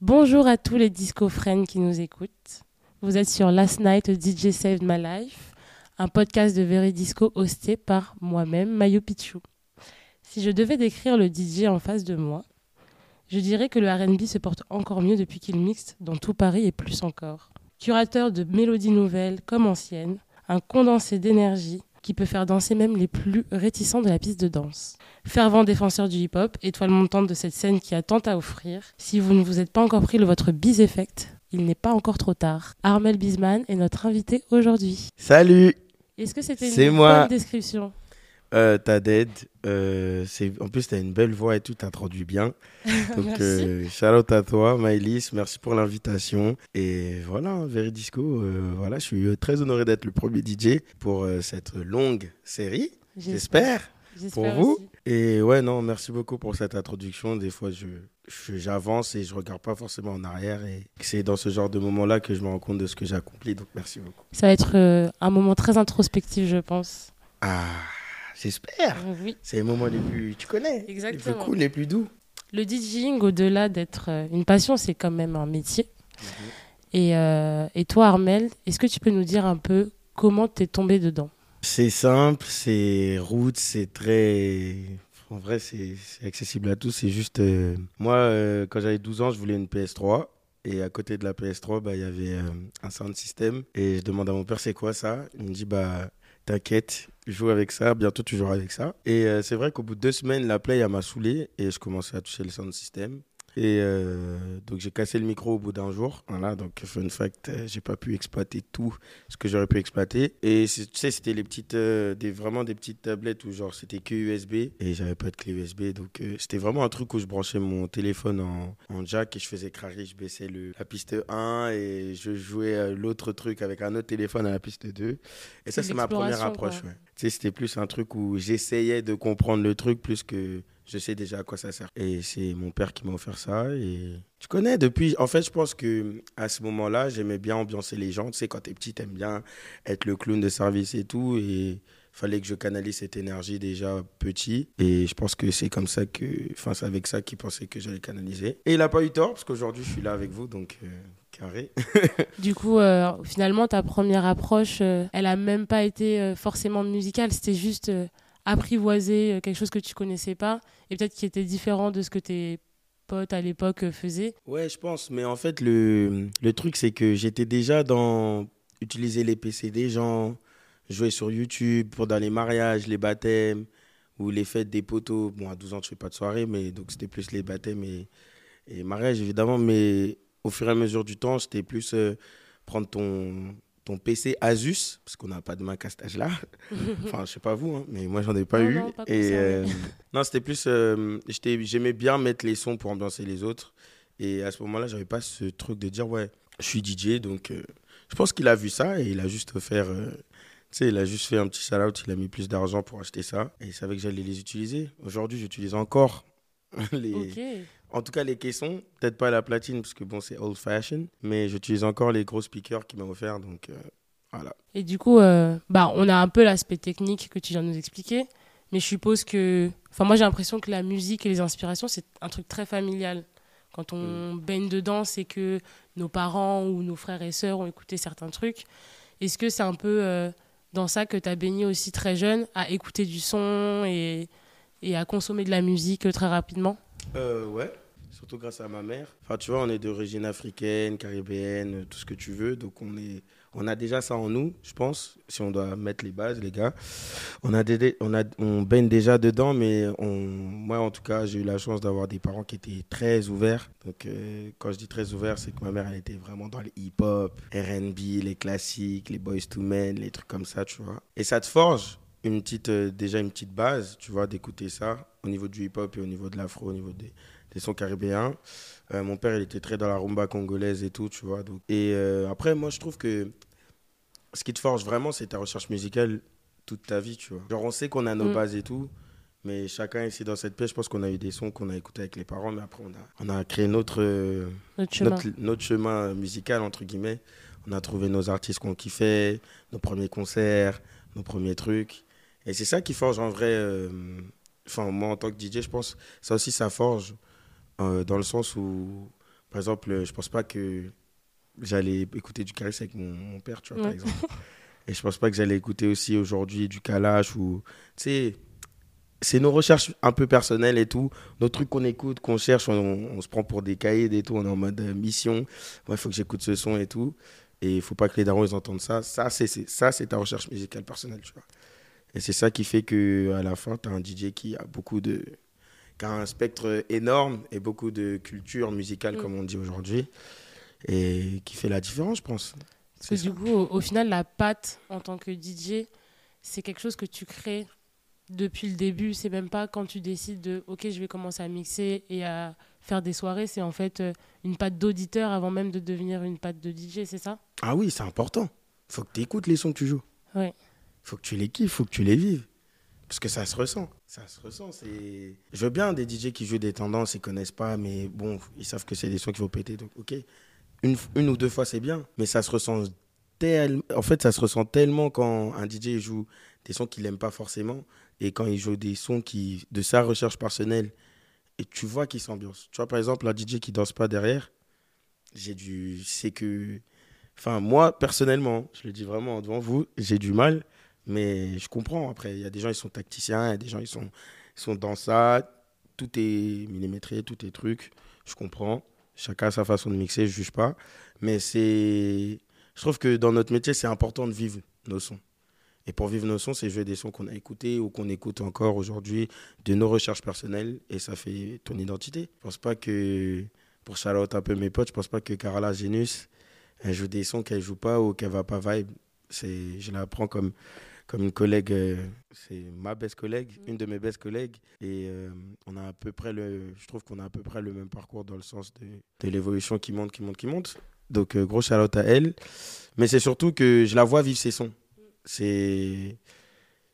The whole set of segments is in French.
Bonjour à tous les disco friends qui nous écoutent. Vous êtes sur Last Night DJ Saved My Life, un podcast de Very Disco hosté par moi-même, Mayo Pichou. Si je devais décrire le DJ en face de moi, je dirais que le RB se porte encore mieux depuis qu'il mixe dans tout Paris et plus encore. Curateur de mélodies nouvelles comme anciennes, un condensé d'énergie qui peut faire danser même les plus réticents de la piste de danse. Fervent défenseur du hip-hop, étoile montante de cette scène qui a tant à offrir, si vous ne vous êtes pas encore pris le votre bis effect, il n'est pas encore trop tard. Armel Bisman est notre invité aujourd'hui. Salut Est-ce que c'était C'est une moi. bonne description? Euh, T'as dead. Euh, en plus, t'as une belle voix et tout, t'introduis bien. Donc, Merci. euh, shout out à toi, Maëlys. Merci pour l'invitation. Et voilà, hein, Veridisco, euh, voilà, je suis euh, très honoré d'être le premier DJ pour euh, cette longue série, j'espère, pour vous. aussi. Et ouais, non, merci beaucoup pour cette introduction. Des fois, je j'avance et je regarde pas forcément en arrière. Et c'est dans ce genre de moment-là que je me rends compte de ce que j'ai accompli. Donc, merci beaucoup. Ça va être euh, un moment très introspectif, je pense. Ah, j'espère. Oui. C'est les moments les plus, tu connais, les Exactement. plus cool, les plus doux. Le DJing, au-delà d'être euh, une passion, c'est quand même un métier. Et, euh, et toi, Armel, est-ce que tu peux nous dire un peu comment t'es tombé dedans? C'est simple, c'est route, c'est très... En vrai, c'est accessible à tous. C'est juste... euh, Moi, euh, quand j'avais 12 ans, je voulais une PS3. Et à côté de la PS3, bah, il y avait un sound system. Et je demande à mon père, c'est quoi ça? Il me dit, bah, t'inquiète, joue avec ça. Bientôt, tu joueras avec ça. Et euh, c'est vrai qu'au bout de deux semaines, la play, m'a saoulé. Et je commençais à toucher le sound system. Et euh, donc j'ai cassé le micro au bout d'un jour. Voilà, donc fun fact, euh, j'ai pas pu exploiter tout ce que j'aurais pu exploiter. Et tu sais, c'était les petites, euh, des, vraiment des petites tablettes où genre c'était que USB et j'avais pas de clé USB. Donc euh, c'était vraiment un truc où je branchais mon téléphone en, en jack et je faisais craquer, je baissais le, la piste 1 et je jouais l'autre truc avec un autre téléphone à la piste 2. Et ça, C'est ma première approche. ouais. Tu sais, c'était plus un truc où j'essayais de comprendre le truc plus que je sais déjà à quoi ça sert. Et c'est mon père qui m'a offert ça. Et tu connais, depuis. En fait, je pense que à ce moment-là, j'aimais bien ambiancer les gens. Tu sais, quand t'es petit, t'aimes bien être le clown de service et tout. Et fallait que je canalise cette énergie déjà petit. Et je pense que c'est comme ça que. Enfin, c'est avec ça qu'il pensait que j'allais canaliser. Et il a pas eu tort, parce qu'aujourd'hui, je suis là avec vous. Donc, euh, carré. Du coup, euh, finalement, ta première approche, euh, elle a même pas été forcément musicale. C'était juste apprivoiser euh, quelque chose que tu connaissais pas et peut-être qui était différent de ce que tes potes à l'époque euh, faisaient. Ouais, je pense. Mais en fait, le, le truc, c'est que j'étais déjà dans utiliser les PC des gens, jouer sur YouTube pour dans les mariages, les baptêmes ou les fêtes des poteaux. Bon, à 12 ans, je fais pas de soirée, mais donc c'était plus les baptêmes et, et mariages, évidemment. Mais au fur et à mesure du temps, c'était plus euh, prendre ton, ton PC Asus, parce qu'on n'a pas de Mac à cet âge-là. enfin, je sais pas vous, hein, mais moi, j'en ai pas Non, eu. non, pas et euh, non, c'était plus. euh, J'aimais bien mettre les sons pour ambiancer les autres. Et à ce moment-là, j'avais pas ce truc de dire, ouais, je suis DJ, donc euh, je pense qu'il a vu ça et il a juste offert. tu sais, il a juste fait un petit shout-out, il a mis plus d'argent pour acheter ça et il savait que j'allais les utiliser. Aujourd'hui, j'utilise encore les. En tout cas, les caissons, peut-être pas la platine parce que bon, c'est old fashion, mais j'utilise encore les gros speakers qu'il m'a offert, donc euh, voilà. Et du coup, euh, bah, on a un peu l'aspect technique que tu viens de nous expliquer, mais je suppose que, enfin, moi j'ai l'impression que la musique et les inspirations c'est un truc très familial. Quand on baigne dedans, c'est que nos parents ou nos frères et sœurs ont écouté certains trucs. Est-ce que c'est un peu euh, dans ça que tu as baigné aussi très jeune, à écouter du son et, et à consommer de la musique très rapidement? Euh, ouais, surtout grâce à ma mère. Enfin, tu vois, on est d'origine africaine, caribéenne, euh, tout ce que tu veux. Donc, on, est, on a déjà ça en nous, je pense, si on doit mettre les bases, les gars. On, a on, a, on baigne déjà dedans, mais moi, en tout cas, j'ai eu la chance d'avoir des parents qui étaient très ouverts. Donc, euh, quand je dis très ouverts, c'est que ma mère, elle était vraiment dans le hip-hop, RB, les classiques, les Boys to Men, les trucs comme ça, tu vois. Et ça te forge une petite, euh, déjà une petite base, tu vois, d'écouter ça au niveau du hip-hop et au niveau de l'afro, au niveau des, des sons caribéens. Euh, mon père, il était très dans la rumba congolaise et tout, tu vois. Donc. Et euh, après, moi, je trouve que ce qui te forge vraiment, c'est ta recherche musicale toute ta vie, tu vois. Genre, on sait qu'on a nos Mm. bases et tout, mais chacun ici dans cette pièce, je pense qu'on a eu des sons qu'on a écoutés avec les parents, mais après, on a, on a créé notre, Notre chemin. notre, notre chemin musical, entre guillemets. On a trouvé nos artistes qu'on kiffait, nos premiers concerts, nos premiers trucs. Et c'est ça qui forge en vrai. euh, Enfin, moi, en tant que DJ, je pense ça aussi, ça forge euh, dans le sens où Par exemple, je pense pas que j'allais écouter du Caris avec mon, mon père, tu vois, par exemple. Et je pense pas que j'allais écouter aussi aujourd'hui du Kalash ou. Tu sais, c'est nos recherches un peu personnelles et tout. Nos trucs qu'on écoute, qu'on cherche, on, on se prend pour des cahiers et tout. On est en mode euh, mission. Ouais, il faut que j'écoute ce son et tout. Et il faut pas que les darons ils entendent ça. Ça, c'est ta recherche musicale personnelle, tu vois. Et c'est ça qui fait que à la fin, tu as un DJ qui a beaucoup de. qui a un spectre énorme et beaucoup de culture musicale, Mm. comme on dit aujourd'hui. Et qui fait la différence, je pense. Parce que du coup, au, au final, la patte en tant que DJ, c'est quelque chose que tu crées depuis le début. C'est même pas quand tu décides de OK, je vais commencer à mixer et à faire des soirées. C'est en fait euh, une patte d'auditeur avant même de devenir une patte de DJ, c'est ça? Ah oui, c'est important. faut que tu écoutes les sons que tu joues. Ouais. Faut que tu les kiffes, faut que tu les vives. Parce que ça se ressent. Ça se ressent. C'est... Je veux bien des DJ qui jouent des tendances, ils connaissent pas, mais bon, ils savent que c'est des sons qu'il faut péter. Donc, ok. Une, une ou deux fois, c'est bien. Mais ça se ressent tellement. En fait, ça se ressent tellement quand un DJ joue des sons qu'il n'aime pas forcément et quand il joue des sons qui, de sa recherche personnelle et tu vois qu'il s'ambiance. Tu vois, par exemple, un DJ qui danse pas derrière, j'ai du. C'est que. Enfin, moi, personnellement, je le dis vraiment devant vous, j'ai du mal, mais je comprends. Après, il y a des gens, ils sont tacticiens, il y a des gens, ils sont, sont dans ça. Tout est millimétré, tout est truc. Je comprends. Chacun a sa façon de mixer, je juge pas. Mais c'est. Je trouve que dans notre métier, c'est important de vivre nos sons. Et pour vivre nos sons, c'est jouer des sons qu'on a écoutés ou qu'on écoute encore aujourd'hui, de nos recherches personnelles, et ça fait ton identité. Je pense pas que, pour shout un peu mes potes, je pense pas que Carola Genus, elle joue des sons qu'elle joue pas ou qu'elle va pas vibe. Je la prends comme, comme une collègue, euh, c'est ma best collègue, Mm. une de mes best collègues, et euh, on a à peu près le, je trouve qu'on a à peu près le même parcours dans le sens de, de l'évolution qui monte, qui monte, qui monte. Donc euh, gros shout à elle. Mais c'est surtout que je la vois vivre ses sons. C'est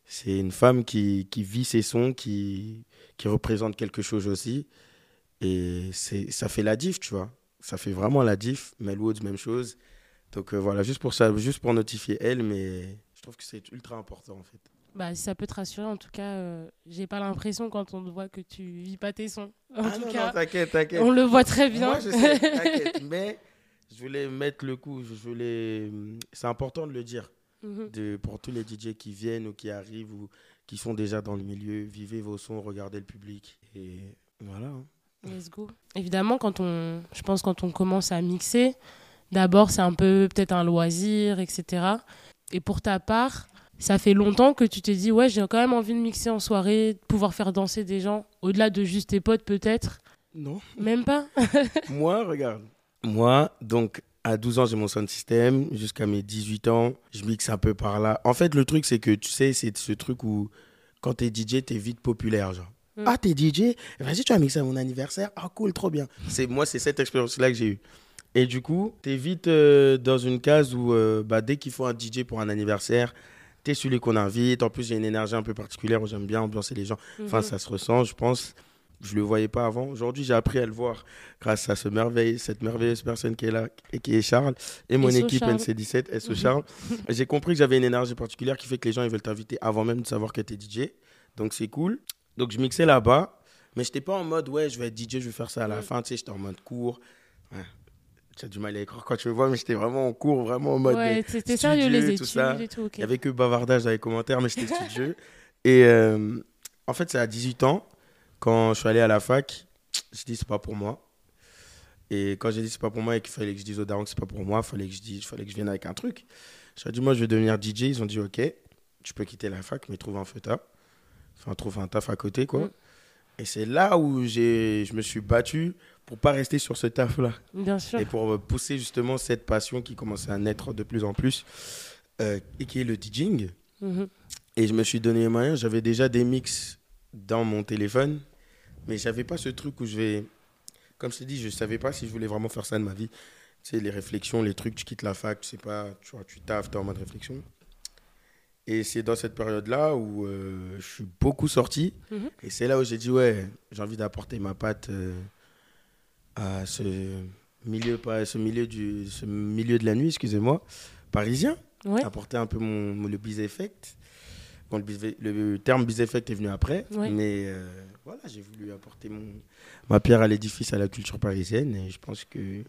c'est une femme qui, qui vit ses sons, qui, qui représente quelque chose aussi. Et c'est ça fait la diff, tu vois. Ça fait vraiment la diff. Mel Woods, même chose. Donc euh, voilà, juste pour ça, juste pour notifier elle, mais trouve que c'est ultra important en fait. Bah, si ça peut te rassurer, en tout cas, euh, j'ai pas l'impression quand on te voit que tu vis pas tes sons. En ah tout non, cas, non, t'inquiète, t'inquiète. on le voit très bien. Moi, je sais, t'inquiète. mais je voulais mettre le coup. Je voulais... C'est important de le dire. Mhm. de, pour tous les DJ qui viennent ou qui arrivent ou qui sont déjà dans le milieu, vivez vos sons, regardez le public. Et voilà. hein. Let's go. Évidemment, quand on, je pense quand on commence à mixer, d'abord c'est un peu peut-être un loisir, etc. Et pour ta part, ça fait longtemps que tu t'es dit ouais j'ai quand même envie de mixer en soirée, de pouvoir faire danser des gens, au-delà de juste tes potes peut-être. Non. Même pas. Moi, regarde. Moi, donc, à 12 ans, j'ai mon sound system. Jusqu'à mes 18 ans, je mixe un peu par là. En fait, le truc, c'est que tu sais, c'est ce truc où, quand t'es DJ, t'es vite populaire. Genre, Mm. ah, t'es DJ Vas-y, tu vas mixer à mon anniversaire. Ah, cool, trop bien. C'est Moi, c'est cette expérience-là que j'ai eue. Et du coup, t'es vite euh, dans une case où, euh, bah, dès qu'il faut un DJ pour un anniversaire, t'es celui qu'on invite. En plus, j'ai une énergie un peu particulière où j'aime bien ambiancer les gens. Enfin, Mhm. ça se ressent, je pense. Je le voyais pas avant. Aujourd'hui, j'ai appris à le voir grâce à ce merveille, cette merveilleuse personne qui est là et qui est Charles et mon SO équipe Charles. NC17, SO Mhm. Charles. j'ai compris que j'avais une énergie particulière qui fait que les gens ils veulent t'inviter avant même de savoir que tu es DJ. Donc c'est cool. Donc je mixais là-bas, mais j'étais pas en mode ouais, je vais être DJ, je vais faire ça à la Mhm. fin, tu sais, j'étais en mode cours. Ouais. Tu as du mal à y croire quand tu me vois, mais j'étais vraiment en cours, vraiment en mode ouais, c'était sérieux les études tout ça. et tout. ok. il n'y avait que bavardage dans les commentaires, mais j'étais studieux. Et euh, en fait, c'est à 18 ans, quand je suis allé à la fac, je dis c'est pas pour moi. Et quand j'ai dit c'est pas pour moi et qu'il fallait que je dise aux darons que c'est pas pour moi, il fallait que je dise, fallait que je vienne avec un truc. J'ai dit moi je vais devenir DJ. Ils ont dit ok, tu peux quitter la fac, mais trouve un feuta. Enfin, trouve un taf à côté, quoi. Mm. Et c'est là où j'ai, je me suis battu pour pas rester sur ce taf-là Bien sûr. et pour pousser justement cette passion qui commençait à naître de plus en plus euh, et qui est le DJing. Mhm. Et je me suis donné les moyens. J'avais déjà des mix dans mon téléphone, mais j'avais pas ce truc où je vais. Comme je t'ai dit, je savais pas si je voulais vraiment faire ça de ma vie. Tu sais, les réflexions, les trucs, tu quittes la fac, tu sais pas, tu vois, tu taffes, t'es en mode réflexion. Et c'est dans cette période-là où euh, je suis beaucoup sorti. Mhm. Et c'est là où j'ai dit, ouais, j'ai envie d'apporter ma patte euh, à ce milieu, pas ce milieu, du, ce milieu de la nuit, excusez-moi, parisien Ouais. apporter un peu mon, mon- le biz effect. Bon, le, terme biz effect est venu après, Ouais. mais euh, voilà, j'ai voulu apporter mon, ma pierre à l'édifice à la culture parisienne et je pense que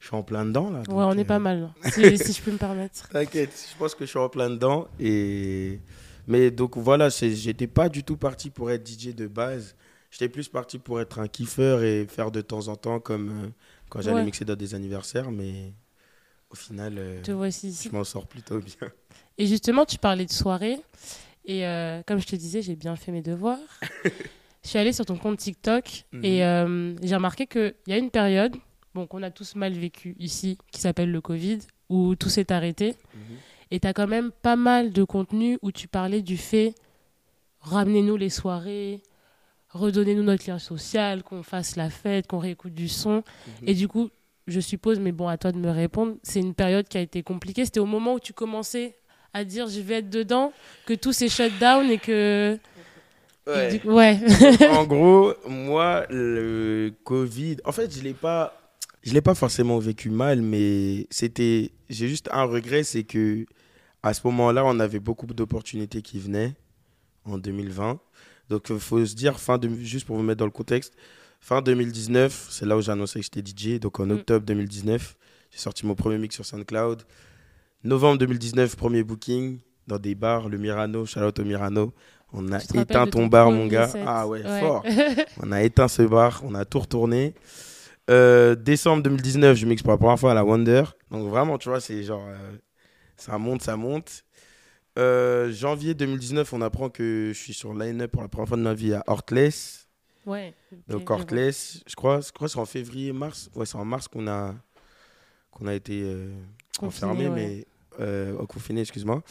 je suis en plein dedans là. Ouais, on est euh, pas mal, là, si, si je peux me permettre. T'inquiète, je pense que je suis en plein dedans. Et... Mais donc voilà, j'étais pas du tout parti pour être DJ de base. J'étais plus parti pour être un kiffeur et faire de temps en temps comme euh, quand j'allais Ouais. mixer dans des anniversaires. Mais au final, euh, Te voici ici. je m'en sors plutôt bien. Et justement, tu parlais de soirée. Et euh, comme je te disais, j'ai bien fait mes devoirs. je suis allée sur ton compte TikTok Mhm. et euh, j'ai remarqué qu'il y a une période bon, qu'on a tous mal vécu ici, qui s'appelle le Covid, où tout s'est arrêté. Et tu as quand même pas mal de contenu où tu parlais du fait ramenez-nous les soirées, redonnez-nous notre lien social, qu'on fasse la fête, qu'on réécoute du son. Mhm. Et du coup, je suppose, mais bon, à toi de me répondre, c'est une période qui a été compliquée. C'était au moment où tu commençais à dire je vais être dedans, que tout s'est shut down et que. et Ouais. du- ouais. en gros, moi, le Covid, en fait, je l'ai pas, je l'ai pas forcément vécu mal, mais c'était, j'ai juste un regret, c'est que à ce moment-là, on avait beaucoup d'opportunités qui venaient en 2020. Donc, il faut se dire, fin de, juste pour vous mettre dans le contexte, fin 2019, c'est là où j'ai annoncé que j'étais DJ. Donc, en Mm. octobre 2019, j'ai sorti mon premier mix sur SoundCloud. Novembre 2019, premier booking dans des bars, le Mirano, shout out au Mirano. On a éteint ton bar, mon gars. Ah ouais, Ouais. fort. On a éteint ce bar, on a tout retourné. Euh, décembre 2019, je mixe pour la première fois à la Wonder. Donc vraiment, tu vois, c'est genre, euh, ça monte, ça monte. Euh, janvier 2019, on apprend que je suis sur line-up pour la première fois de ma vie à Hortless. ouais. Donc. Hortless, je crois, je crois que c'est en février, mars. Ouais, c'est en mars qu'on a, qu'on a été Confiné, enfermé, ouais. mais confiné, excuse-moi.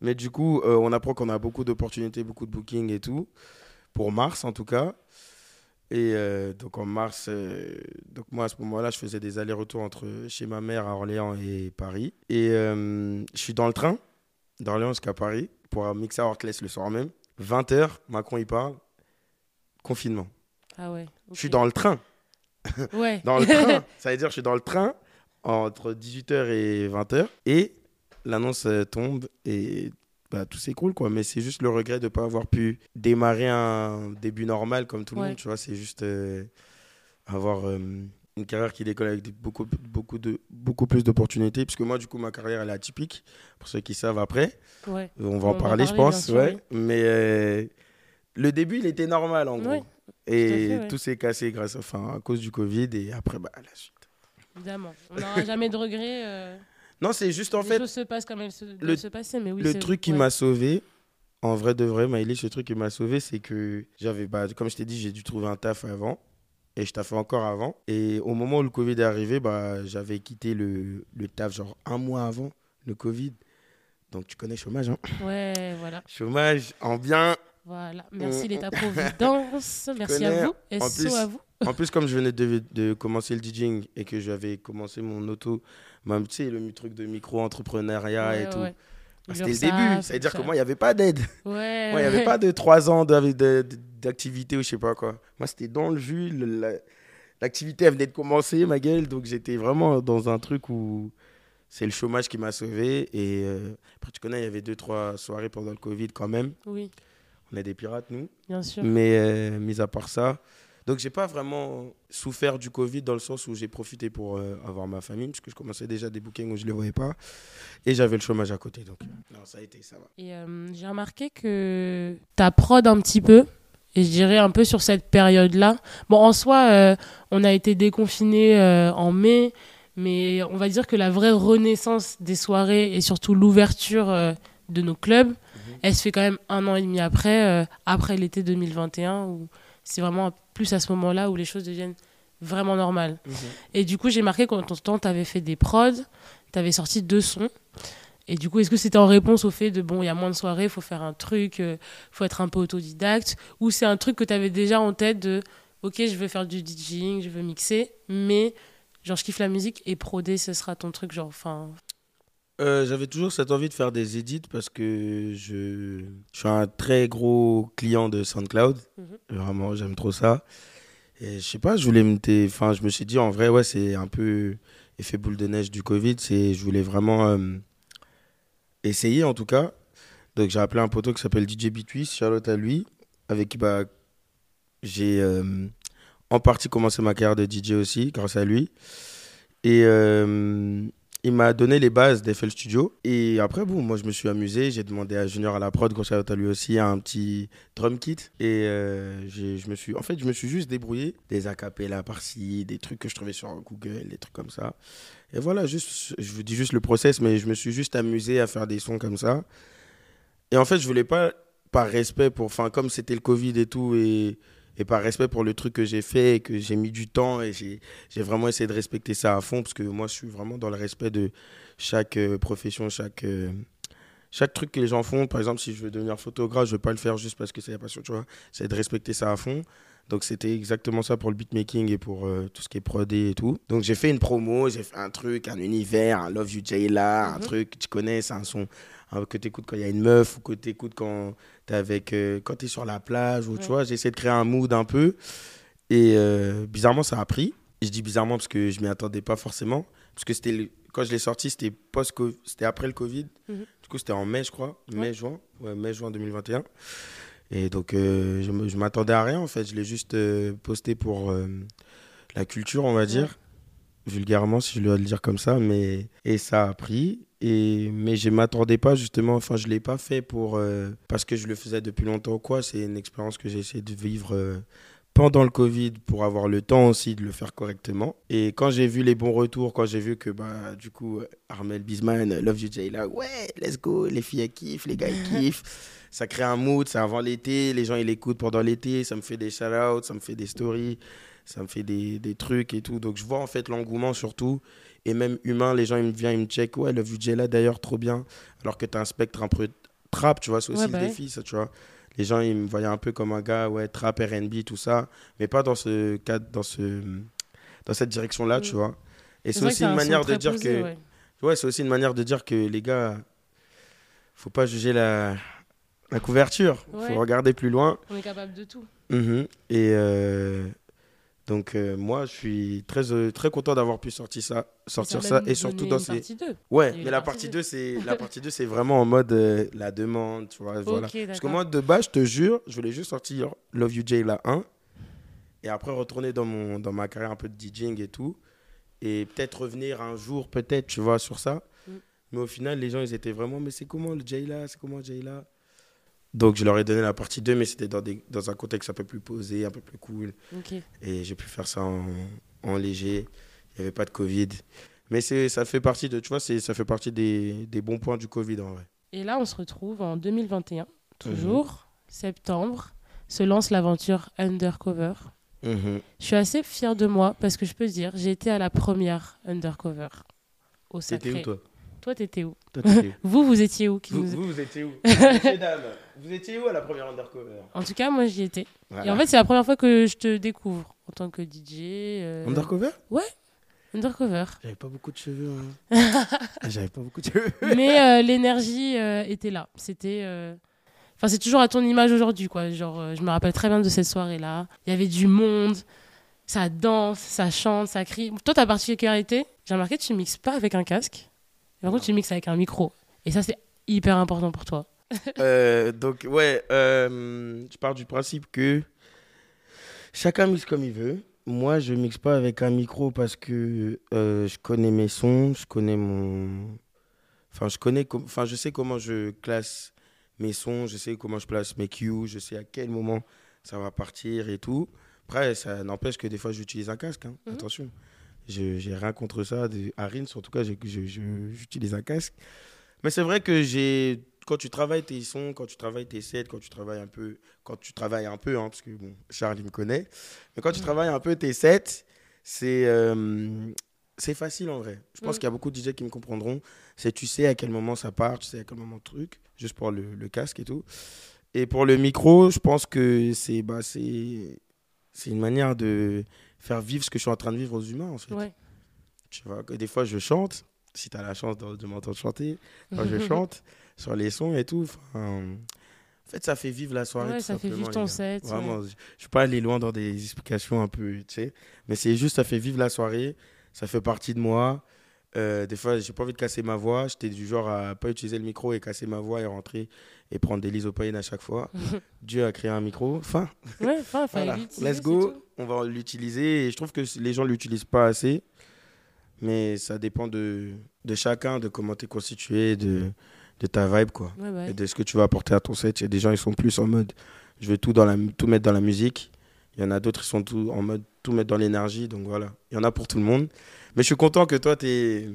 Mais du coup, on apprend qu'on a beaucoup d'opportunités, beaucoup de bookings et tout, pour mars en tout cas. Et euh, donc en mars, euh, donc moi à ce moment-là, je faisais des allers-retours entre chez ma mère à Orléans et Paris. Et euh, je suis dans le train d'Orléans jusqu'à Paris pour mixer à Hortless le soir même. 20h, Macron il parle, confinement. Ah ouais. Je suis dans le train. Ouais. Dans le train. Ça veut dire je suis dans le train entre 18h et 20h. Et l'annonce tombe et bah, tout s'écroule. quoi. Mais c'est juste le regret de ne pas avoir pu démarrer un début normal comme tout le Ouais. monde. Tu vois, c'est juste euh, avoir euh, une carrière qui décolle avec beaucoup, beaucoup, de, beaucoup plus d'opportunités. Puisque moi, du coup, ma carrière, elle est atypique. Pour ceux qui savent après. ouais. On va en On parler, je pense. sûr, ouais. Mais euh, le début, il était normal, en gros. Et ouais. tout s'est cassé grâce, enfin, à cause du Covid. Et après, bah, la suite. Évidemment. On n'aura jamais de regrets. Non, c'est juste en les fait choses se passent comme elles se, doivent le- se passer. Mais oui, le c'est- truc qui ouais. m'a sauvé. En vrai de vrai, Maïlich, le truc qui m'a sauvé, c'est que j'avais, bah, comme je t'ai dit, j'ai dû trouver un taf avant. Et je taffais encore avant. Et au moment où le Covid est arrivé, bah, j'avais quitté le, le taf genre un mois avant le Covid. Donc tu connais chômage, hein Ouais, voilà. Chômage en bien. Voilà. Merci Mm, l'État-providence. Merci connais, à vous. en SO plus- à vous. En plus, comme je venais de, de commencer le DJing et que j'avais commencé mon auto, même, tu sais, le truc de micro-entrepreneuriat Ouais, et tout. ouais. Ah, C'était le début. Ça veut dire tout que moi, il n'y avait pas d'aide. Ouais. Moi, il n'y avait pas de trois ans d'activité ou je sais pas quoi. Moi, c'était dans le jus. la- L'activité, elle venait de commencer, ma gueule. Donc, j'étais vraiment dans un truc où c'est le chômage qui m'a sauvé. Et euh, après, tu connais, il y avait deux, trois soirées pendant le Covid quand même. Oui, On est des pirates, nous. bien sûr. Mais euh, mis à part ça. Donc, j'ai pas vraiment souffert du Covid dans le sens où j'ai profité pour euh, avoir ma famille, parce que je commençais déjà des bookings où je les voyais pas. Et j'avais le chômage à côté. Donc, euh, non, ça a été, ça va. Et euh, j'ai remarqué que ta prod un petit peu, et je dirais un peu sur cette période-là. Bon, en soi, euh, on a été déconfinés euh, en mai, mais on va dire que la vraie renaissance des soirées et surtout l'ouverture de nos clubs, elle se fait quand même un an et demi après, euh, après l'été 2021, où c'est vraiment plus à ce moment-là où les choses deviennent vraiment normales. Et du coup, j'ai marqué qu'en ton temps, tu avais fait des prods, tu avais sorti deux sons. Et du coup, est-ce que c'était en réponse au fait de, bon, il y a moins de soirées, il faut faire un truc, il faut être un peu autodidacte? Ou c'est un truc que tu avais déjà en tête de, ok, je veux faire du DJing, je veux mixer, mais genre, je kiffe la musique et proder, ce sera ton truc, genre, enfin... Euh, J'avais toujours cette envie de faire des edits parce que je, je suis un très gros client de SoundCloud. Mhm. Vraiment, j'aime trop ça. Et je sais pas, je voulais me. Enfin, je me suis dit, en vrai, ouais, c'est un peu effet boule de neige du Covid. C'est, je voulais vraiment euh, essayer, en tout cas. Donc, j'ai appelé un poteau qui s'appelle DJ Bitwist, Charlotte à lui, avec qui, bah, j'ai euh, en partie commencé ma carrière de DJ aussi, grâce à lui. Et il m'a donné les bases d'FL Studio. Et après, bon, moi, je me suis amusé. J'ai demandé à Junior à la prod, quand à lui aussi, un petit drum kit. Et euh, je me suis, en fait, je me suis juste débrouillé. Des acapellas par-ci, des trucs que je trouvais sur Google, des trucs comme ça. Et voilà, juste, je vous dis juste le process, mais je me suis juste amusé à faire des sons comme ça. Et en fait, je voulais pas, par respect pour, enfin, comme c'était le Covid et tout, et, et par respect pour le truc que j'ai fait, et que j'ai mis du temps, et j'ai vraiment essayé de respecter ça à fond, parce que moi, je suis vraiment dans le respect de chaque euh, profession, chaque, euh, chaque truc que les gens font. Par exemple, si je veux devenir photographe, je veux pas le faire juste parce que c'est la passion, tu vois. C'est de respecter ça à fond. Donc, c'était exactement ça pour le beatmaking et pour euh, tout ce qui est prodé et tout. Donc, j'ai fait une promo, j'ai fait un truc, un univers, un Love You Jayla, un Mhm. truc tu connais, c'est un son hein, que tu écoutes quand il y a une meuf ou que tu écoutes quand tu avec euh, quand es sur la plage ou tu vois, j'ai essayé de créer un mood un peu. Et euh, bizarrement ça a pris. Je dis bizarrement parce que je m'y attendais pas forcément. Parce que c'était quand je l'ai sorti, c'était post c'était après le Covid. Mhm. Du coup, c'était en mai, je crois, mai juin, ouais, mai juin 2021. Et donc euh, je m'attendais à rien en fait, je l'ai juste euh, posté pour euh, la culture, on va dire. Vulgairement si je dois le dire comme ça mais et ça a pris et mais je m'attendais pas justement enfin je l'ai pas fait pour euh, parce que je le faisais depuis longtemps quoi c'est une expérience que j'ai essayé de vivre euh, pendant le Covid pour avoir le temps aussi de le faire correctement et quand j'ai vu les bons retours quand j'ai vu que bah du coup Armel Bisman Love You Jay là ouais let's go les filles elles kiffent les gars ils kiffent ça crée un mood c'est avant l'été les gens ils l'écoutent pendant l'été ça me fait des shout outs ça me fait des stories ça me fait des, des trucs et tout. Donc je vois en fait l'engouement surtout. Et même humain, les gens ils me viennent, ils me check. Ouais, le VJ là d'ailleurs, trop bien. Alors que tu as un spectre un peu trap, tu vois, c'est aussi Ouais, le bah ouais. défi, ça, tu vois. Les gens ils me voyaient un peu comme un gars, ouais, trap, RB, tout ça. Mais pas dans ce cadre, dans, ce, dans cette direction-là, Mm. tu vois. Et c'est aussi une manière de dire posé, que. ouais. Ouais, c'est aussi une manière de dire que les gars, faut pas juger la, la couverture. Faut regarder plus loin. On est capable de tout. Mhm. Et euh, donc, euh, moi, je suis très, euh, très content d'avoir pu sortir ça, sortir ça. Et surtout dans ces. partie 2. Ouais, mais la partie partie deux. 2, c'est la partie 2, c'est vraiment en mode euh, la demande, tu vois. voilà. Parce que moi, de base, je te jure, je voulais juste sortir Love You Jay la 1 et après retourner dans, mon, dans ma carrière un peu de DJing et tout. Et peut-être revenir un jour, peut-être, tu vois, sur ça. Mm. Mais au final, les gens, ils étaient vraiment, mais c'est comment le Jay là C'est comment Jay là? Donc, je leur ai donné la partie 2, mais c'était dans, des, dans un contexte un peu plus posé, un peu plus cool. Et j'ai pu faire ça en, en léger. Il n'y avait pas de Covid. Mais ça fait partie de, tu vois, ça fait partie des, des bons points du Covid en vrai. Et là, on se retrouve en 2021, Mhm. toujours, septembre, se lance l'aventure Undercover. Mhm. Je suis assez fière de moi parce que je peux dire, j'ai été à la première Undercover au T'étais Sacré. où toi? Toi, t'étais où Toi, t'étais où Vous, vous étiez où qui vous, vous, vous étiez où dames, vous étiez où à la première undercover? En tout cas, moi, j'y étais. Et en fait, c'est la première fois que je te découvre en tant que DJ. euh, Undercover? Undercover. J'avais pas beaucoup de cheveux. hein. J'avais pas beaucoup de cheveux. Mais euh, l'énergie euh, était là. C'était. euh, Enfin, c'est toujours à ton image aujourd'hui, quoi. Genre, euh, je me rappelle très bien de cette soirée-là. Il y avait du monde, ça danse, ça chante, ça crie. Toi, ta particularité, j'ai remarqué que tu mixes pas avec un casque. Par contre, tu mixes avec un micro. Et ça, c'est hyper important pour toi. Euh, donc, ouais, euh, je pars du principe que chacun mixe comme il veut. Moi, je mixe pas avec un micro parce que euh, je connais mes sons, je connais mon. Enfin, je connais. com- Enfin, je sais comment je classe mes sons, je sais comment je place mes cues, je sais à quel moment ça va partir et tout. Après, ça n'empêche que des fois, j'utilise un casque. hein. Mhm. Attention. J'ai rien contre ça. De, à Rins, en tout cas, j'utilise un casque. Mais c'est vrai que j'ai quand tu travailles tes sons, quand tu travailles tes sets, quand tu travailles un peu, quand tu travailles un peu, hein, parce que bon, Charles il me connaît, mais quand tu Mhm. travailles un peu tes sets, c'est euh, c'est facile en vrai. Je pense Mhm. qu'il y a beaucoup de DJ qui me comprendront. C'est tu sais à quel moment ça part, tu sais à quel moment le truc, juste pour le, le casque et tout. Et pour le micro, je pense que c'est bah, c'est une manière de faire vivre ce que je suis en train de vivre aux humains en fait. Ouais. Tu vois, que des fois je chante, si tu as la chance de, de m'entendre chanter, quand je chante sur les sons et tout. En fait, ça fait vivre la soirée. Ouais, tout ça fait vivre ton set, Vraiment, je ne suis pas allé loin dans des explications un peu, tu sais. Mais c'est juste, ça fait vivre la soirée, ça fait partie de moi. Euh, des fois, j'ai pas envie de casser ma voix. J'étais du genre à pas utiliser le micro et casser ma voix et rentrer et prendre des lysopaïnes à chaque fois. Dieu a créé un micro. Fin. Ouais, enfin, fallait Voilà. Let's go. On va l'utiliser. Et je trouve que les gens l'utilisent pas assez. Mais ça dépend de, de chacun, de comment tu es constitué, de, de ta vibe, quoi. Ouais, ouais. Et de ce que tu vas apporter à ton set. Il y a des gens, ils sont plus en mode, je veux tout, dans la, tout mettre dans la musique. Il y en a d'autres, ils sont tout, en mode, tout mettre dans l'énergie. Donc voilà, il y en a pour tout le monde. Mais je suis content que toi, tu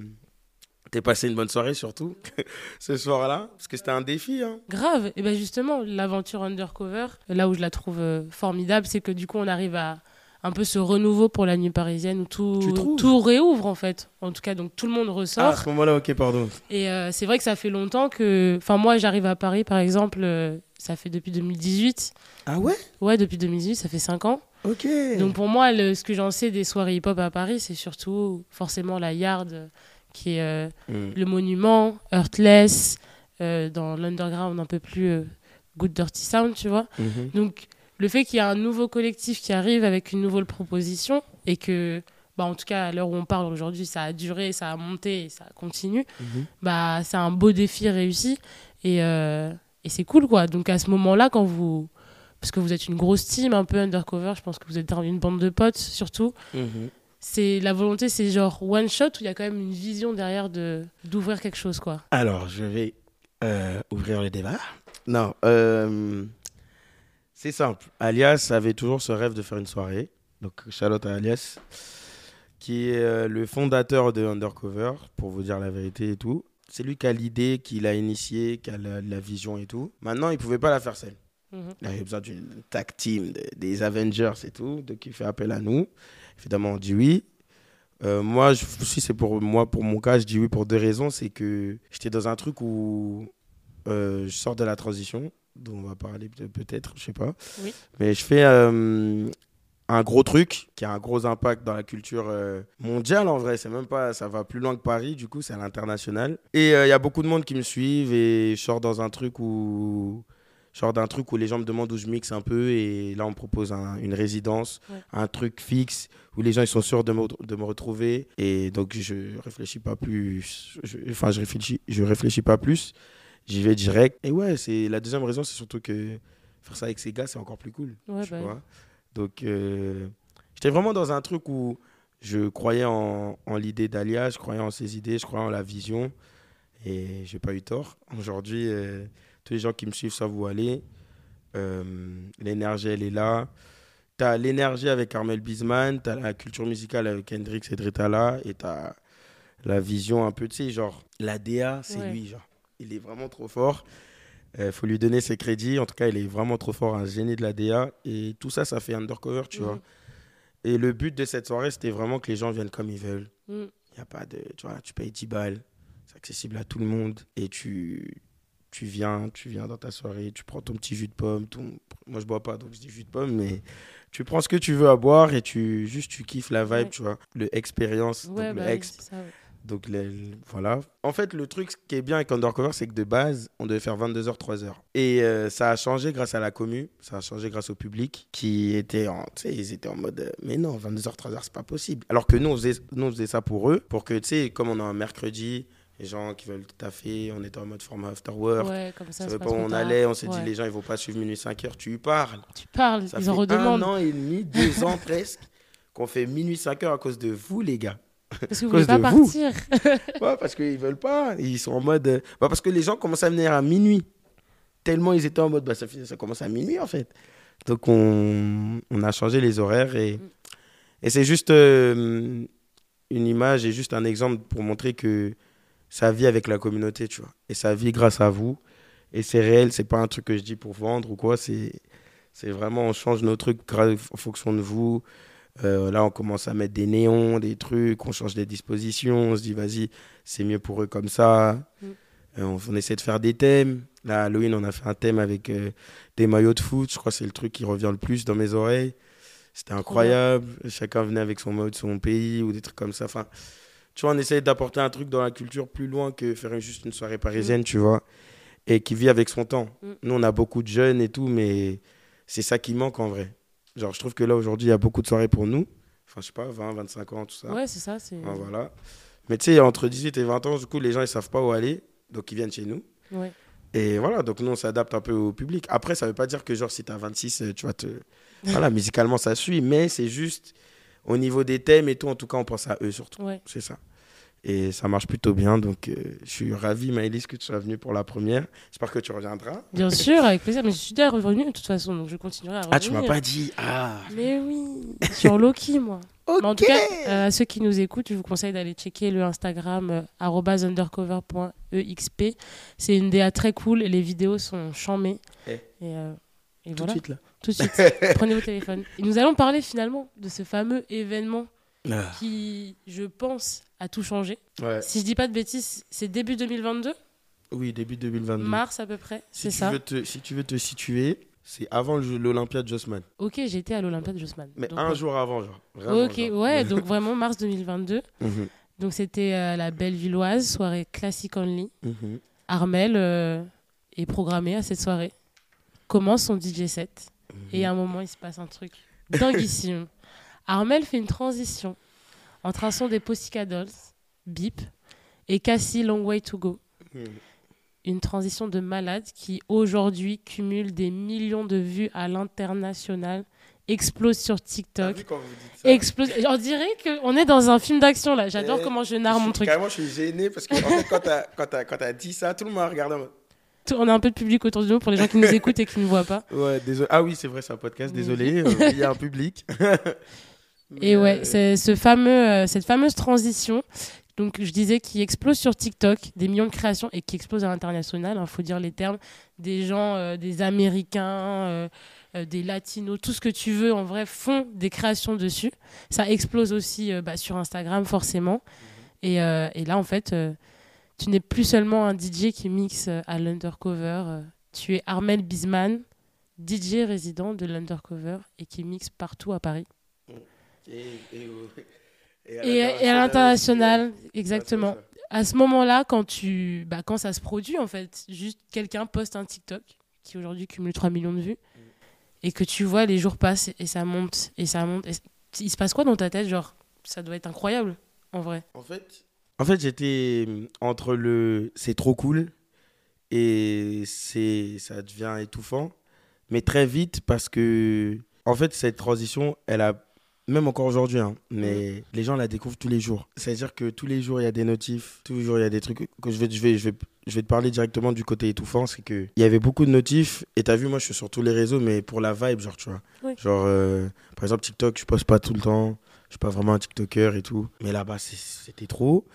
aies passé une bonne soirée, surtout, ce soir-là. Parce que c'était un défi. Hein. Grave. Et ben justement, l'aventure undercover, là où je la trouve euh, formidable, c'est que du coup, on arrive à un peu ce renouveau pour la nuit parisienne où tout, tout réouvre en fait. En tout cas, donc tout le monde Ah, ressort. à ce moment-là, ok, pardon. Et euh, c'est vrai que ça fait longtemps que. Enfin, moi, j'arrive à Paris, par exemple, euh, ça fait depuis 2018. Ah ouais? Ouais, depuis 2018, ça fait 5 ans. Ok. Donc pour moi, le- ce que j'en sais des soirées hip-hop à Paris, c'est surtout forcément la Yard, qui est euh, Hmm. le monument, Heartless, euh, dans l'underground un peu plus euh, Good Dirty Sound, tu vois. Mhm. Donc le fait qu'il y a un nouveau collectif qui arrive avec une nouvelle proposition et que, bah, en tout cas, à l'heure où on parle aujourd'hui, ça a duré, ça a monté et ça continue, Mhm. bah, c'est un beau défi réussi et, et c'est cool, quoi. Donc à ce moment-là, quand vous. Parce que vous êtes une grosse team, un peu undercover, je pense que vous êtes dans une bande de potes surtout. Mhm. C'est la volonté, c'est genre one shot où il y a quand même une vision derrière de d'ouvrir quelque chose, quoi? Alors, je vais euh, ouvrir le débat. Non, euh, c'est simple. Alias avait toujours ce rêve de faire une soirée. Donc, Charlotte Alias, qui est euh, le fondateur de Undercover, pour vous dire la vérité et tout. C'est lui qui a l'idée, qui l'a initié, qui a la, la vision et tout. Maintenant, il pouvait pas la faire seul. Mhm. Il avait besoin d'une tag team, de- des Avengers et tout, donc il fait appel à nous. Évidemment, on dit oui. Euh, moi, je, si c'est pour moi, pour mon cas, je dis oui pour deux raisons. C'est que j'étais dans un truc où euh, je sors de la transition, dont on va parler peut- peut-être, je sais pas. Oui. Mais je fais euh, un gros truc qui a un gros impact dans la culture mondiale en vrai. C'est même pas, ça va plus loin que Paris, du coup, c'est à l'international. Et il y a beaucoup de monde qui me suivent et je sors dans un truc où sors d'un truc où les gens me demandent où je mixe un peu et là on me propose un- une résidence, Ouais. un truc fixe où les gens ils sont sûrs de me, de me retrouver et donc je réfléchis pas plus, enfin je réfléchis, je réfléchis pas plus, j'y vais direct. Et ouais, c'est la deuxième raison, c'est surtout que faire ça avec ces gars c'est encore plus cool. Ouais, tu bah vois. Donc euh, j'étais vraiment dans un truc où je croyais en, en l'idée d'Alia, je croyais en ses idées, je croyais en la vision et j'ai pas eu tort. Aujourd'hui, euh, tous les gens qui me suivent savent où aller. Euh, l'énergie, elle est là. Tu as l'énergie avec Armel Bisman, tu as la culture musicale avec Hendrix et Dretala, et tu as la vision un peu, tu sais, genre, la DA, c'est Ouais. lui, genre. Il est vraiment trop fort. Il faut lui donner ses crédits. En tout cas, il est vraiment trop fort, un génie de la DA. Et tout ça, ça fait undercover, tu vois. Et le but de cette soirée, c'était vraiment que les gens viennent comme ils veulent. Il y a pas de. Tu vois, tu payes 10 balles. C'est accessible à tout le monde. Et tu, tu viens, tu viens dans ta soirée, tu prends ton petit jus de pomme. Ton... Moi, je bois pas, donc je dis jus de pomme, mais tu prends ce que tu veux à boire et tu juste tu kiffes la vibe, Ouais. tu vois. Le expérience, Ouais, donc bah le oui, exp. c'est ça, ouais. Donc voilà. En fait, le truc qui est bien avec Undercover, c'est que de base, on devait faire 22h, 3h. Et euh, ça a changé grâce à la commu, ça a changé grâce au public qui était en, ils étaient en mode, euh, mais non, 22h, 3h, c'est pas possible. Alors que nous, on faisait, nous, on faisait ça pour eux, pour que, tu sais, comme on a un mercredi, les gens qui veulent taffer, on était en mode format after work. Ouais, comme ça, Ça veut pas pas où on allait, on s'est Ouais. dit, les gens, ils vont pas suivre minuit 5h, tu y parles. Tu parles, Ça ils fait en redemandent. un an et demi, deux ans presque, qu'on fait minuit 5h à cause de vous, les gars. Parce que vous voulez pas partir. Ouais, parce qu'ils veulent pas. Ils sont en mode. euh, bah, parce que les gens commencent à venir à minuit. Tellement ils étaient en mode. Bah, ça, commence à minuit, en fait. Donc, on, on a changé les horaires. Et, Mm. et c'est juste euh, une image et juste un exemple pour montrer que ça vit avec la communauté, tu vois. Et ça vit grâce à vous. Et c'est réel. C'est pas un truc que je dis pour vendre ou quoi. C'est. C'est vraiment, on change nos trucs en fonction de vous. Euh, là, on commence à mettre des néons, des trucs, on change des dispositions, on se dit, vas-y, c'est mieux pour eux comme ça. Mm. Euh, on, on essaie de faire des thèmes. Là, Halloween, on a fait un thème avec euh, des maillots de foot. Je crois que c'est le truc qui revient le plus dans mes oreilles. C'était incroyable. Chacun venait avec son maillot de son pays ou des trucs comme ça. Enfin, tu vois, on essaie d'apporter un truc dans la culture plus loin que faire juste une soirée parisienne, tu vois, et qui vit avec son temps. Mm. Nous, on a beaucoup de jeunes et tout, mais c'est ça qui manque en vrai. Genre, je trouve que là, aujourd'hui, il y a beaucoup de soirées pour nous. Enfin, je sais pas, 20, 25 ans, tout ça. Ouais, c'est ça. Enfin, voilà. Mais tu sais, entre 18 et 20 ans, du coup, les gens, ils savent pas où aller. Donc, ils viennent chez nous. Ouais. Et voilà, donc nous, on s'adapte un peu au public. Après, ça veut pas dire que, genre, si t'as 26, euh, tu vas te. Voilà, musicalement, ça suit. Mais c'est juste au niveau des thèmes et tout, en tout cas, on pense à eux surtout. Ouais. C'est ça. Et ça marche plutôt bien. Donc, euh, je suis ravi, Maëlys, que tu sois venue pour la première. J'espère que tu reviendras. Bien sûr, avec plaisir. Mais je suis déjà revenue de toute façon, donc je continuerai à revenir. Ah, tu m'as pas dit. Ah. Mais oui, sur Loki, moi. Ok. Mais en tout cas, euh, à ceux qui nous écoutent, je vous conseille d'aller checker le Instagram euh, undercover.exp. C'est une DA très cool les vidéos sont chamées. Eh. Et, euh, et Tout de suite, là. tout de suite. Prenez vos téléphones. Et nous allons parler finalement de ce fameux événement Ah. qui, je pense, a tout changé. Ouais. Si je dis pas de bêtises, c'est début 2022, Oui, début 2022. mars à peu près, si c'est ça. Veux te, si tu veux te situer, c'est avant l'Olympia de Jossman. Ok, j'étais à l'Olympia de Jossman. Mais Donc, un ouais. jour avant, genre. Vraiment, Ok, genre. ouais, donc vraiment mars 2022. Mhm, Donc c'était euh, la Bellevilloise, soirée classique only. mhm. Armel euh, est programmé à cette soirée. Commence son DJ set. Et à un moment, il se passe un truc dinguissime. Armel fait une transition entre un son des Pussycat Dolls, Beep, et Cassie Long Way to Go. Mhm. Une transition de malade qui aujourd'hui cumule des millions de vues à l'international, explose sur TikTok. vu quand vous dites ça Explose. On dirait qu'on est dans un film d'action là. J'adore Eh, comment je narre Je mon truc. Carrément, je suis gêné parce que en fait, quand t'as quand t'as dit ça, tout le monde a regardé On a un peu de public autour de nous pour les gens qui nous écoutent et qui ne voient pas. Ouais, désolé. Ah oui, c'est vrai, c'est un podcast, Oui. désolé. euh, Il y a un public. Et ouais, euh, c'est ce fameux, euh, cette fameuse transition, donc je disais, qui explose sur TikTok, des millions de créations et qui explose à l'international, il faut dire les termes, des gens, des Américains, des Latinos, tout ce que tu veux, en vrai, font des créations dessus. Ça explose aussi bah, sur Instagram, forcément. Et, euh, et là, en fait, tu n'es plus seulement un DJ qui mixe euh, à l'undercover, euh, tu es Armel Bisman, DJ résident de l'undercover et qui mixe partout à Paris. Et, à l'international, exactement. À ce moment-là, quand, tu, bah, quand ça se produit, en fait, juste quelqu'un poste un TikTok qui aujourd'hui cumule 3 millions de vues et que tu vois, les jours passent et ça monte et ça monte. et il se passe quoi dans ta tête Genre, ça doit être incroyable, en vrai? En fait, en fait j'étais hum, entre le c'est trop cool et c'est ça devient étouffant, mais très vite parce que en fait cette transition, elle a même encore aujourd'hui, hein, mais les gens la découvrent tous les jours. C'est-à-dire que tous les jours il y a des notifs, tous les jours il y a des trucs que je vais je vais je vais je vais te parler directement du côté étouffant, c'est que il y avait beaucoup de notifs et t'as vu moi je suis sur tous les réseaux mais pour la vibe genre tu vois. Oui. Genre euh, par exemple TikTok, je poste pas tout le temps. Je suis pas vraiment un TikToker et tout. Mais là-bas, c'était trop.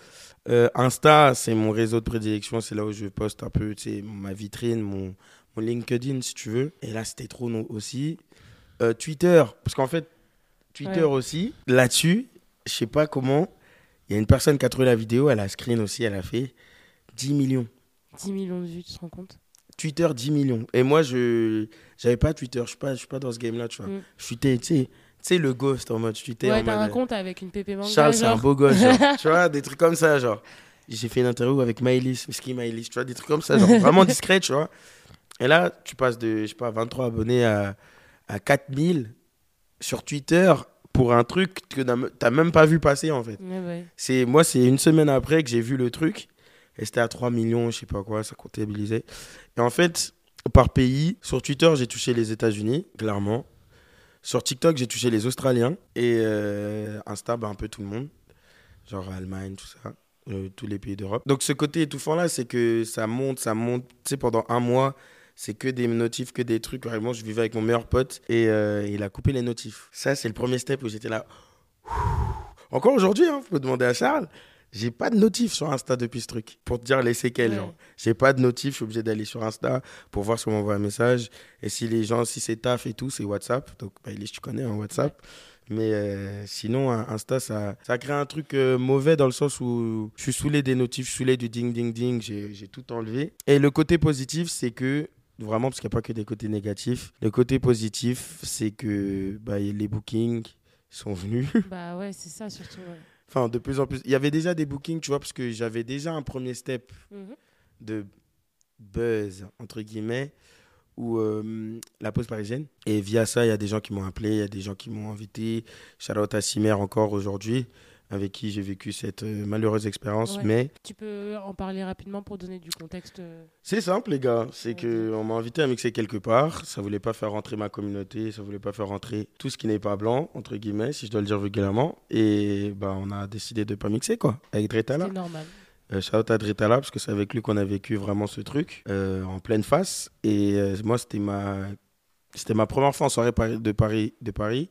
Euh, Insta, c'est mon réseau de prédilection. C'est là où je poste un peu, ma vitrine, mon, mon LinkedIn, si tu veux. Et là, c'était trop non aussi. Euh, Twitter, parce qu'en fait, Twitter Ouais. aussi, là-dessus, je sais pas comment. Il y a une personne qui a trouvé la vidéo, elle a screen aussi, elle a fait 10 millions. 10 millions de vues, tu te rends compte? Twitter, 10 millions. Et moi, je j'avais pas Twitter. Je suis pas, je suis pas dans ce game-là, tu vois. Mm. Je suis, tu sais, sais, le ghost en mode, je suis Ouais, t'as un compte avec une pépé manga. Charles, c'est un beau gosse, genre. tu vois, des trucs comme ça, genre. J'ai fait une interview avec Maëlys, Whisky Maëlys, tu vois, des trucs comme ça, genre vraiment discret, tu vois. Et là, tu passes de, je sais pas, 23 abonnés à, à 4000 sur Twitter pour un truc que t'as- t'as même pas vu passer, en fait. Ouais, ouais. C'est, moi, c'est une semaine après que j'ai vu le truc. Et c'était à 3 millions, je sais pas quoi, ça comptabilisait. Et en fait, par pays, sur Twitter, j'ai touché les États-Unis, clairement. Sur TikTok, j'ai touché les Australiens. Et euh, Insta, bah, un peu tout le monde. Genre Allemagne, tout ça. euh, tous les pays d'Europe. Donc, ce côté étouffant-là, c'est que ça monte, ça monte. Tu sais, pendant un mois, c'est que des notifs, que des trucs. Vraiment, je vivais avec mon meilleur pote et euh, il a coupé les notifs. Ça, c'est le premier step où j'étais là. Encore aujourd'hui, hein, faut demander à Charles. J'ai pas de notif sur Insta depuis ce truc. Pour te dire les séquelles, Ouais. genre. J'ai pas de notif, je suis obligé d'aller sur Insta pour voir si on m'envoie un message. Et si les gens, si c'est taf et tout, c'est WhatsApp. Donc, bah, tu connais, hein, WhatsApp. Mais euh, sinon, un- Insta, ça, ça crée un truc euh, mauvais dans le sens où je suis saoulé des notifs, je suis saoulé du ding ding ding, j'ai j'ai tout enlevé. Et le côté positif, c'est que, vraiment, parce qu'il n'y a pas que des côtés négatifs, le côté positif, c'est que bah, les bookings sont venus. Bah ouais, c'est ça surtout. ouais. Enfin, de plus en plus. Il y avait déjà des bookings, tu vois, parce que j'avais déjà un premier step Mhm. de buzz, entre guillemets, ou euh, la pause parisienne. Et via ça, il y a des gens qui m'ont appelé, il y a des gens qui m'ont invité. Shout out à Simer encore aujourd'hui. Avec qui j'ai vécu cette euh, malheureuse expérience. Ouais. Mais Tu peux en parler rapidement pour donner du contexte euh, c'est simple, les gars. C'est que on m'a invité à mixer quelque part. Ça voulait pas faire rentrer ma communauté. Ça voulait pas faire rentrer tout ce qui n'est pas blanc, entre guillemets, si je dois le dire vulgairement. Et bah, on a décidé de pas mixer, quoi, avec Dretala. C'est normal. Euh, shout out à Dretala, parce que c'est avec lui qu'on a vécu vraiment ce truc, euh, en pleine face. Et euh, moi, c'était ma... c'était ma première fois en soirée de Paris, de Paris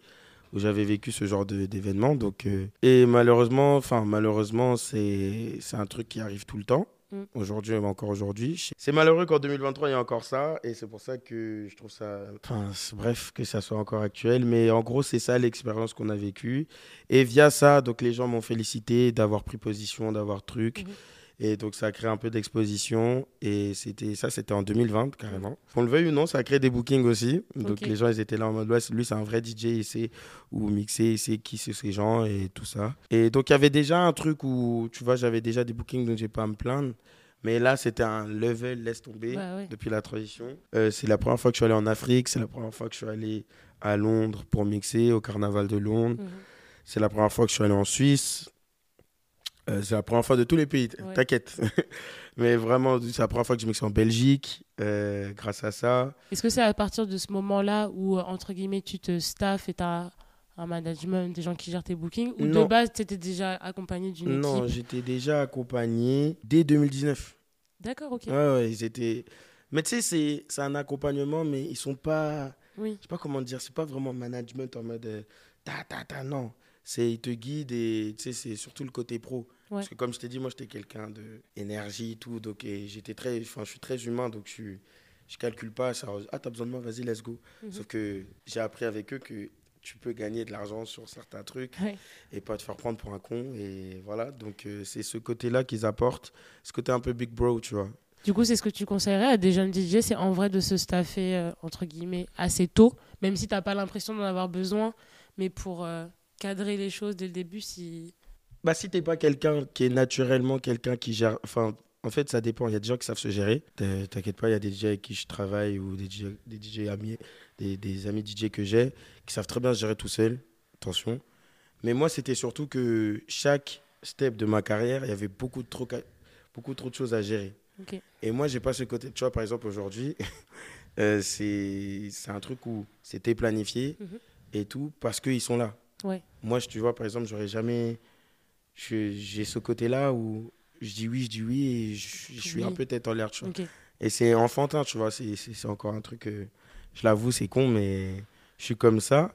où j'avais vécu ce genre d'événement. Donc, euh, Et malheureusement, enfin, malheureusement, c'est c'est un truc qui arrive tout le temps. Mm. Aujourd'hui, encore aujourd'hui. C'est malheureux qu'en 2023, il y a encore ça. Et c'est pour ça que je trouve ça. Enfin, bref, que ça soit encore actuel. Mais en gros, c'est ça l'expérience qu'on a vécue. Et via ça, donc les gens m'ont félicité d'avoir pris position, d'avoir truc. Mhm. Et donc ça a créé un peu d'exposition. Et c'était ça, c'était en 2020 carrément. Qu'on le veuille ou non, ça a créé des bookings aussi. Donc les gens, ils étaient là en mode, ouais, lui, c'est un vrai DJ, il sait où mixer, il sait qui c'est ces gens et tout ça. Et donc il y avait déjà un truc où, tu vois, j'avais déjà des bookings, donc j'ai pas à me plaindre. Mais là, c'était un level, laisse tomber Ouais, ouais. depuis la transition. Euh, c'est la première fois que je suis allé en Afrique, c'est la première fois que je suis allé à Londres pour mixer au carnaval de Londres. Mhm. C'est la première fois que je suis allé en Suisse. Euh, c'est la première fois de tous les pays, Ouais. t'inquiète. Mais vraiment, c'est la première fois que je mixe en Belgique, euh, grâce à ça. Est-ce que c'est à partir de ce moment-là où, euh, entre guillemets, tu te staffes et tu as un management, des gens qui gèrent tes bookings Ou de Non. base, tu étais déjà accompagné d'une Non, équipe? j'étais déjà accompagné dès 2019. D'accord, ok. Ouais, ouais, ils étaient... Mais tu sais, c'est- c'est un accompagnement, mais ils sont pas... Oui, Je sais pas comment dire, c'est pas vraiment management en mode euh, ta ta ta, non. C'est ils te guident et tu sais, c'est surtout le côté pro. Parce que comme je t'ai dit, moi j'étais quelqu'un de énergie, tout, donc j'étais très, enfin je suis très humain, donc je suis, je calcule pas, ça, ah t'as besoin de moi, vas-y, let's go. Mhm. Sauf que j'ai appris avec eux que tu peux gagner de l'argent sur certains trucs Ouais. et pas te faire prendre pour un con et voilà. Donc euh, c'est ce côté-là qu'ils apportent, ce côté un peu big bro, tu vois. Du coup, c'est ce que tu conseillerais à des jeunes DJ, c'est en vrai de se staffer, euh, entre guillemets, assez tôt, même si tu n'as pas l'impression d'en avoir besoin, mais pour euh, cadrer les choses dès le début, si... Bah, si t'es pas quelqu'un qui est naturellement quelqu'un qui gère. Enfin, en fait, ça dépend. Il y a des gens qui savent se gérer. T'in- T'inquiète pas, il y a des DJ avec qui je travaille ou des DJ, des DJ amis, des, des amis DJ que j'ai qui savent très bien se gérer tout seul. Attention. Mais moi, c'était surtout que chaque step de ma carrière, il y avait beaucoup trop, beaucoup trop de choses à gérer. Et moi, j'ai pas ce côté. Tu vois, par exemple, aujourd'hui, euh, c'est c'est un truc où c'était planifié Mhm. et tout parce qu'ils sont là. Ouais. Moi, je- tu vois, par exemple, j'aurais jamais. J'ai ce côté-là où je dis oui, je dis oui et je, je suis Oui. un peu tête en l'air, tu vois. Et c'est enfantin, tu vois. C'est encore un truc. euh, je l'avoue, c'est con, mais je suis comme ça.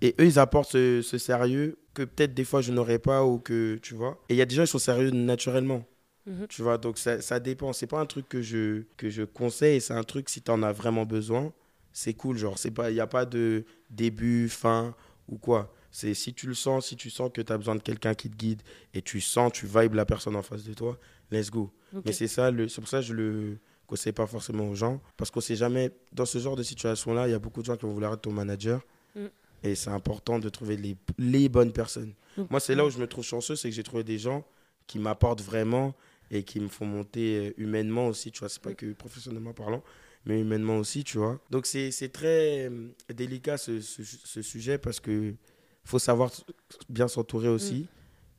Et eux, ils apportent ce, ce sérieux que peut-être des fois je n'aurais pas ou que, tu vois. Et il y a des gens qui sont sérieux naturellement. Mhm. Tu vois, donc ça, ça dépend. C'est pas un truc que je, que je conseille, c'est un truc si tu en as vraiment besoin, c'est cool. Genre, il n'y a pas de début, fin ou quoi. C'est si tu le sens, si tu sens que tu as besoin de quelqu'un qui te guide et tu sens, tu vibes la personne en face de toi, let's go. Mais c'est ça, le- c'est pour ça que je le conseille pas forcément aux gens. Parce qu'on sait jamais, dans ce genre de situation-là, il y a beaucoup de gens qui vont vouloir être ton manager. Mm. Et c'est important de trouver les, les bonnes personnes. Donc, Moi, c'est là où je me trouve chanceux, c'est que j'ai trouvé des gens qui m'apportent vraiment et qui me font monter euh, humainement aussi, tu vois. C'est pas Mm. que professionnellement parlant, mais humainement aussi, tu vois. Donc, c'est très euh, délicat ce, ce, ce sujet parce que faut savoir bien s'entourer aussi.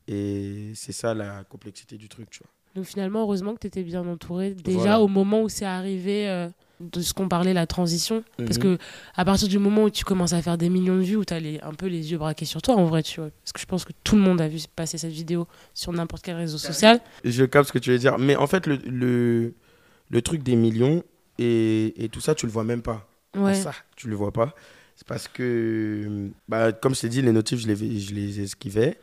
Et c'est ça la complexité du truc, tu vois. Donc finalement, heureusement que tu étais bien entouré déjà Voilà. au moment où c'est arrivé euh, de ce qu'on parlait, la transition. Parce Mhm. que à partir du moment où tu commences à faire des millions de vues, où tu as un peu les yeux braqués sur toi, en vrai, tu vois. Parce que je pense que tout le monde a vu passer cette vidéo sur n'importe quel réseau social. Je capte ce que tu veux dire. Mais en fait, le, le, le truc des millions et, et tout ça, tu le vois même pas. Ouais. Ça, tu le vois pas. C'est parce que, bah, comme je t'ai dit, les notifs, je les, je les esquivais.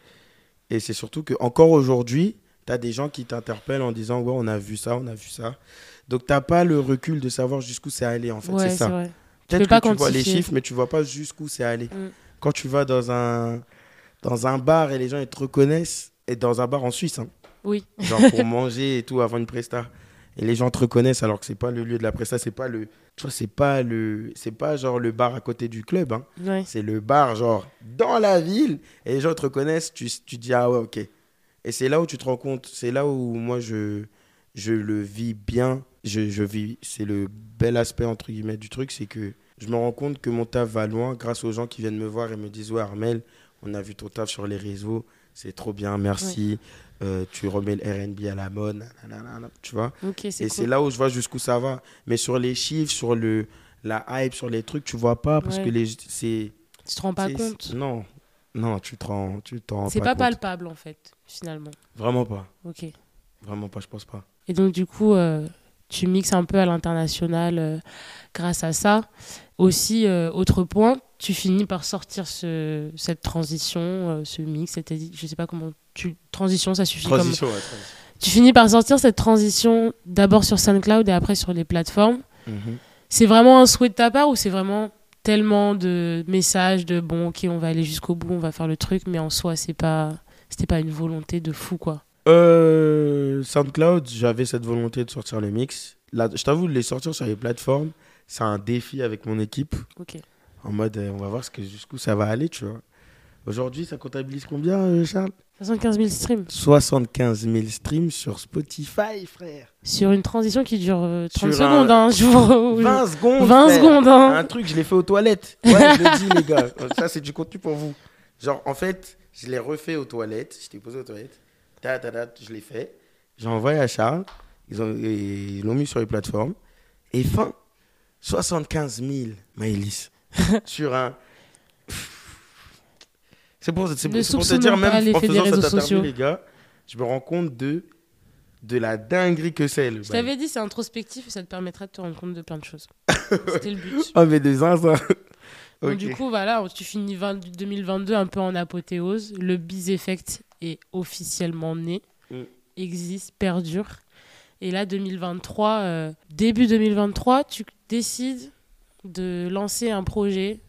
Et c'est surtout que encore aujourd'hui, tu as des gens qui t'interpellent en disant Ouais, on a vu ça, on a vu ça. Donc, tu n'as pas le recul de savoir jusqu'où c'est allé, en fait. ouais, c'est ça. Peut-être que tu vois les chiffres, mais tu vois pas jusqu'où c'est allé. Mm. Quand tu vas dans un, dans un bar et les gens ils te reconnaissent, et dans un bar en Suisse, hein, Oui. genre pour manger et tout avant une presta. Et les gens te reconnaissent alors que c'est pas le lieu de la presta, c'est pas le, tu vois, c'est pas le, c'est pas genre le bar à côté du club, hein. Ouais. c'est le bar genre dans la ville et les gens te reconnaissent, tu, tu dis ah ouais ok. Et c'est là où tu te rends compte, c'est là où moi je, je le vis bien, je, je vis, c'est le bel aspect entre guillemets du truc, c'est que je me rends compte que mon taf va loin grâce aux gens qui viennent me voir et me disent ouais Armel, on a vu ton taf sur les réseaux, c'est trop bien, merci. Euh, tu remets le RB à la mode, nanana, tu vois. Et c'est là où je vois jusqu'où ça va. Mais sur les chiffres, sur le, la hype, sur les trucs, tu vois pas parce Ouais. que les, c'est. Tu te rends pas compte. Non, non, tu te rends, tu t'en rends C'est pas, palpable en fait, finalement. Vraiment pas. Ok. Vraiment pas, je pense pas. Et donc, du coup, euh, tu mixes un peu à l'international euh, grâce à ça. Aussi, euh, autre point, tu finis par sortir ce, cette transition, euh, ce mix, cette je sais pas comment tu. Transition, ça suffit comme. Transition, ouais, transition. Tu finis par sortir cette transition d'abord sur SoundCloud et après sur les plateformes. Mhm. C'est vraiment un souhait de ta part ou c'est vraiment tellement de messages de bon, ok, on va aller jusqu'au bout, on va faire le truc, mais en soi, c'est pas. C'était pas une volonté de fou, quoi? Euh, SoundCloud, j'avais cette volonté de sortir le mix. Là, je t'avoue, les sortir sur les plateformes, c'est un défi avec mon équipe. En mode, euh, on va voir jusqu'où ça va aller, tu vois. Aujourd'hui, ça comptabilise combien, euh, Charles? 75 000 streams. 75 000 streams sur Spotify, frère. Sur une transition qui dure euh, 30 Sur un- secondes, hein, je vous- 20 secondes. 20 frère. secondes, hein. Un truc, je l'ai fait aux toilettes. Ouais, je le dis, les gars. Ça, c'est du contenu pour vous. Genre, en fait, je l'ai refait aux toilettes. Je t'ai posé aux toilettes. Ta, ta, ta, je l'ai fait. J'ai envoyé à Charles. Ils ont- ils l'ont mis sur les plateformes. Et fin, 75 000, Maëlys. sur un. C'est pour, c'est pour, c'est pour te dire, même en faisant cette interview, les gars, je me rends compte de, de la dinguerie que c'est. le Je bail. t'avais dit, c'est introspectif et ça te permettra de te rendre compte de plein de choses. C'était le but. Oh, mais des Donc, du coup, voilà, tu finis 20 2022 un peu en apothéose. Le Biz Effect est officiellement né, Mm. existe, perdure. Et là, 2023, euh, début 2023, tu décides de lancer un projet,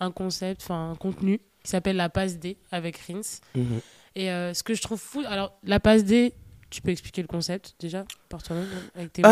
un concept, enfin un contenu qui s'appelle la passe D avec Rins. Mhm. Et euh, ce que je trouve fou, alors la passe D, tu peux expliquer le concept déjà par toi-même avec tes mots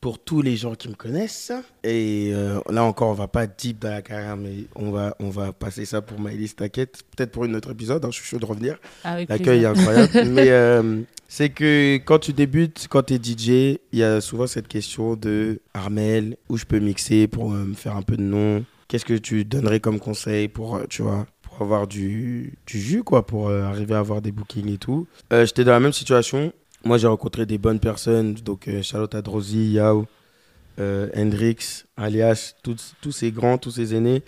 pour tous les gens qui me connaissent, et euh, là encore, on va pas deep dans la carrière, mais on va, on va passer ça pour Maëlys, t'inquiète. Peut-être pour une autre épisode, hein, je suis chaud de revenir. avec L'accueil est incroyable. mais euh, c'est que quand tu débutes, quand tu es DJ, il y a souvent cette question de Armel, où je peux mixer pour euh, me faire un peu de nom. Qu'est-ce que tu donnerais comme conseil pour, tu vois, avoir du, du jus, quoi, pour euh, arriver à avoir des bookings et tout? Euh, J'étais dans la même situation. Moi, j'ai rencontré des bonnes personnes, donc euh, Charlotte Adrosi, Yao, euh, Hendrix, alias, tous, ces grands, tous ces aînés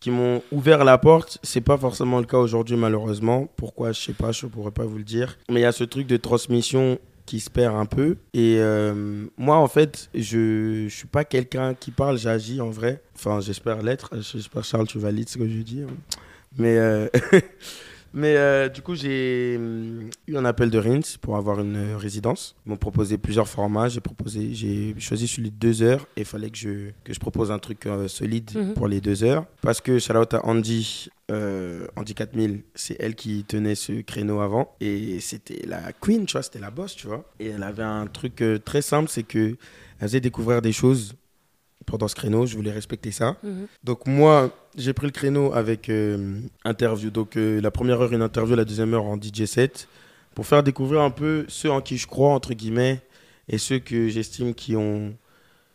qui m'ont ouvert la porte. C'est pas forcément le cas aujourd'hui, malheureusement. Pourquoi, je sais pas, je pourrais pas vous le dire. Mais il y a ce truc de transmission qui se perd un peu. Et euh, moi, en fait, je, je suis pas quelqu'un qui parle, j'agis en vrai. Enfin, j'espère l'être. J'espère, Charles, tu valides ce que je dis. hein. Mais, euh, mais euh, du coup, j'ai hum, eu un appel de Rins pour avoir une euh, résidence. Ils m'ont proposé plusieurs formats. J'ai proposé, j'ai choisi celui de deux heures. Et il fallait que je, que je propose un truc euh, solide Mhm. pour les deux heures. Parce que, shout out à Andy, euh, Andy 4000, c'est elle qui tenait ce créneau avant. Et c'était la queen, tu vois, c'était la boss, tu vois. Et elle avait un truc très simple, c'est que elle faisait découvrir des choses pendant ce créneau. Je voulais respecter ça. Mhm. Donc moi, j'ai pris le créneau avec euh, interview. Donc euh, la première heure, une interview, la deuxième heure en DJ set, pour faire découvrir un peu ceux en qui je crois, entre guillemets, et ceux que j'estime qui ont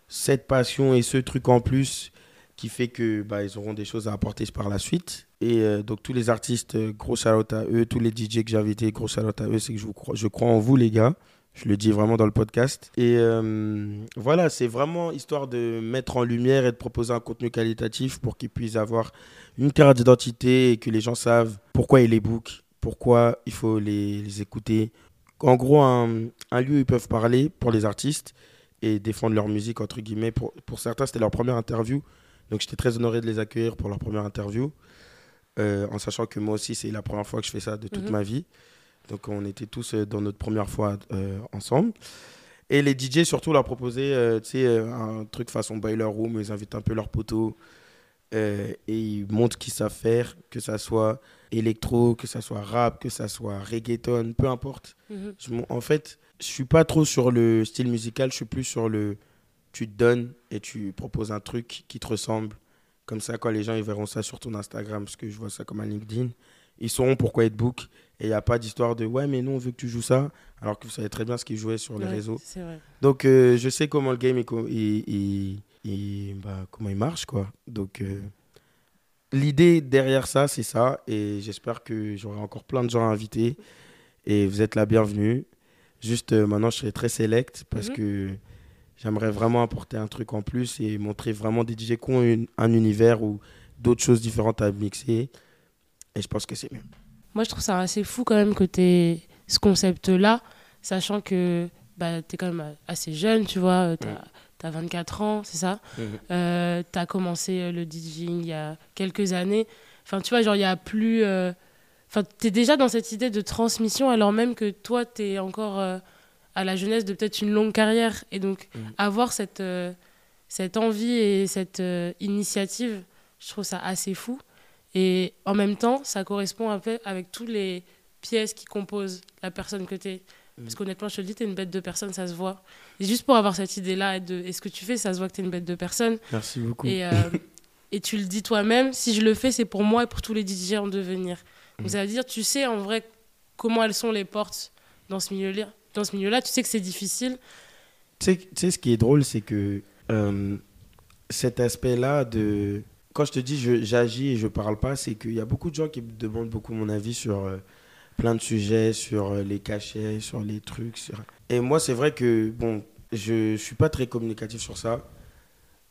cette passion et ce truc en plus qui fait que bah, ils auront des choses à apporter par la suite. Et euh, donc tous les artistes, gros shout à eux, tous les DJ que j'ai invités, gros shout à eux, c'est que je, vous crois, je crois en vous les gars. Je le dis vraiment dans le podcast. Et euh, voilà, c'est vraiment histoire de mettre en lumière et de proposer un contenu qualitatif pour qu'ils puissent avoir une carte d'identité et que les gens savent pourquoi ils les bookent, pourquoi il faut les, les écouter. En gros, un, un lieu où ils peuvent parler pour les artistes et défendre leur musique, entre guillemets. Pour, pour certains, c'était leur première interview. Donc j'étais très honoré de les accueillir pour leur première interview. Euh, en sachant que moi aussi, c'est la première fois que je fais ça de toute Mhm. ma vie. Donc on était tous euh, dans notre première fois euh, ensemble. Et les DJ surtout leur proposaient euh, un truc façon Boiler Room, ils invitent un peu leurs poteaux euh, et ils montrent qu'ils savent faire, que ça soit électro, que ça soit rap, que ça soit reggaeton, peu importe. Mhm. Je en fait, je suis pas trop sur le style musical, je suis plus sur le tu te donnes et tu proposes un truc qui te ressemble. Comme ça, quand les gens ils verront ça sur ton Instagram, parce que je vois ça comme un LinkedIn, ils sauront pourquoi être book. Et il n'y a pas d'histoire de ouais, mais nous on veut que tu joues ça, alors que vous savez très bien ce qu'ils jouaient sur les Ouais, réseaux. Vrai. Donc euh, je sais comment le game il, bah, comment il marche quoi. Donc euh, l'idée derrière ça, c'est ça. Et j'espère que j'aurai encore plein de gens à inviter. Et vous êtes la bienvenue. Juste euh, maintenant, je serai très select parce Mhm. que j'aimerais vraiment apporter un truc en plus et montrer vraiment des DJ qui ont une- un univers ou d'autres choses différentes à mixer. Et je pense que c'est mieux. Moi, je trouve ça assez fou quand même que tu aies ce concept-là, sachant que bah, tu es quand même assez jeune, tu vois, tu as, 24 ans, c'est ça? Euh, Tu as commencé euh, le DJing il y a quelques années. Enfin, tu vois, genre, il y a plus. euh, Enfin, tu es déjà dans cette idée de transmission, alors même que toi, tu es encore euh, à la jeunesse de peut-être une longue carrière. Et donc, Mhm. avoir cette, cette envie et cette initiative, je trouve ça assez fou. Et en même temps, ça correspond un peu avec toutes les pièces qui composent la personne que tu es. Parce qu'honnêtement, je te le dis, tu es une bête de personne, ça se voit. Et juste pour avoir cette idée-là, et, de, et ce que tu fais, ça se voit que tu es une bête de personne. Merci beaucoup. Et, euh, et tu le dis toi-même, si je le fais, c'est pour moi et pour tous les DJ en devenir. Donc Mhm. ça veut dire, tu sais en vrai comment elles sont les portes dans ce milieu-là. Dans ce milieu-là, tu sais que c'est difficile. Tu sais, tu sais, ce qui est drôle, c'est que euh, cet aspect-là de. Quand je te dis j'agis et je parle pas, c'est qu'il y a beaucoup de gens qui me demandent beaucoup mon avis sur euh, plein de sujets, sur euh, les cachets, sur les trucs. Sur... Et moi, c'est vrai que, bon, je suis pas très communicatif sur ça.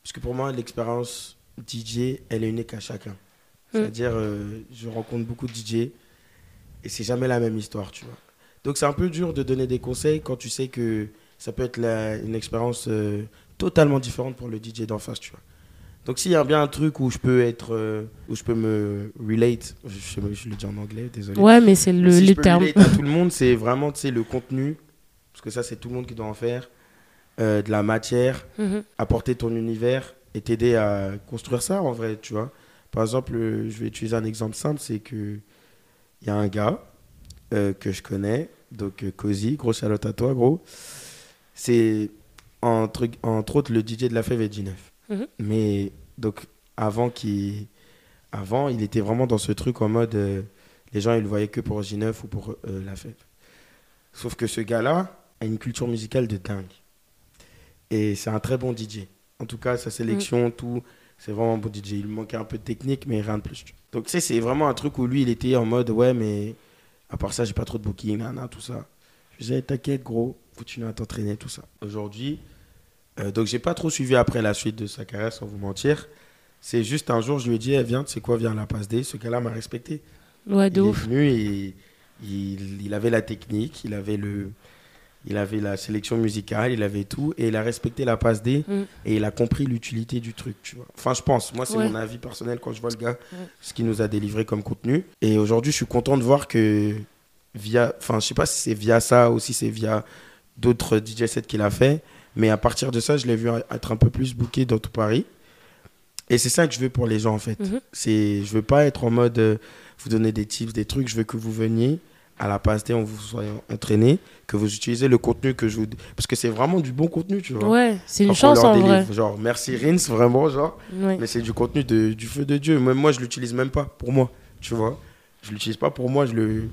Parce que pour moi, l'expérience DJ, elle est unique à chacun. C'est-à-dire, euh, je rencontre beaucoup de DJ et c'est jamais la même histoire, tu vois. Donc c'est un peu dur de donner des conseils quand tu sais que ça peut être la- une expérience totalement différente pour le DJ d'en face, tu vois. Donc s'il y a bien un truc où je peux être, euh, où je peux me relate, je, je, je le dis en anglais, désolé. Ouais, mais c'est le, si je les peux termes. relate à tout le monde, c'est vraiment, le contenu, parce que ça c'est tout le monde qui doit en faire, euh, de la matière, Mhm. apporter ton univers et t'aider à construire ça en vrai, tu vois. Par exemple, euh, je vais utiliser un exemple simple, c'est que il y a un gars euh, que je connais, donc Cozy, gros Charlotte à toi, gros. C'est entre, entre autres le DJ de la fève et G9. Mhm. Mais donc avant qu'il avant, il était vraiment dans ce truc en mode euh, les gens ils le voyaient que pour G9 ou pour euh, la fève. Sauf que ce gars-là a une culture musicale de dingue. Et c'est un très bon DJ. En tout cas, sa sélection, tout, c'est vraiment un bon DJ. Il manquait un peu de technique, mais rien de plus. Donc, tu sais, c'est vraiment un truc où lui, il était en mode, ouais, mais à part ça, j'ai pas trop de booking, nana, tout ça. Je disais, t'inquiète, gros, continue à t'entraîner, tout ça. Aujourd'hui, euh, donc j'ai pas trop suivi après la suite de sa carrière, sans vous mentir. C'est juste un jour, je lui ai dit, eh, viens, tu sais quoi, viens à la passe D. Ce gars-là m'a respecté. Ouais, de il ouf. est venu et il, il avait la technique, il avait, le, il avait la sélection musicale, il avait tout. Et il a respecté la passe D Mm. et il a compris l'utilité du truc, tu vois. Enfin, je pense. Moi, c'est Ouais. mon avis personnel quand je vois le gars, Ouais. ce qu'il nous a délivré comme contenu. Et aujourd'hui, je suis content de voir que via. Enfin, je sais pas si c'est via ça ou si c'est via d'autres DJ sets qu'il a fait. Mais à partir de ça, je l'ai vu être un peu plus booké dans tout Paris. Et c'est ça que je veux pour les gens, en fait. Mhm. C'est, je veux pas être en mode euh, vous donner des tips, des trucs. Je veux que vous veniez à la passe D, on vous soit entraîné, que vous utilisez le contenu que je vous. Parce que c'est vraiment du bon contenu, tu vois. Ouais, c'est une chance en vrai. Genre, merci Rins, vraiment, genre. Ouais. Mais c'est du contenu de, du feu de Dieu. Même moi, je l'utilise même pas pour moi, tu vois. Je l'utilise pas pour moi, je le.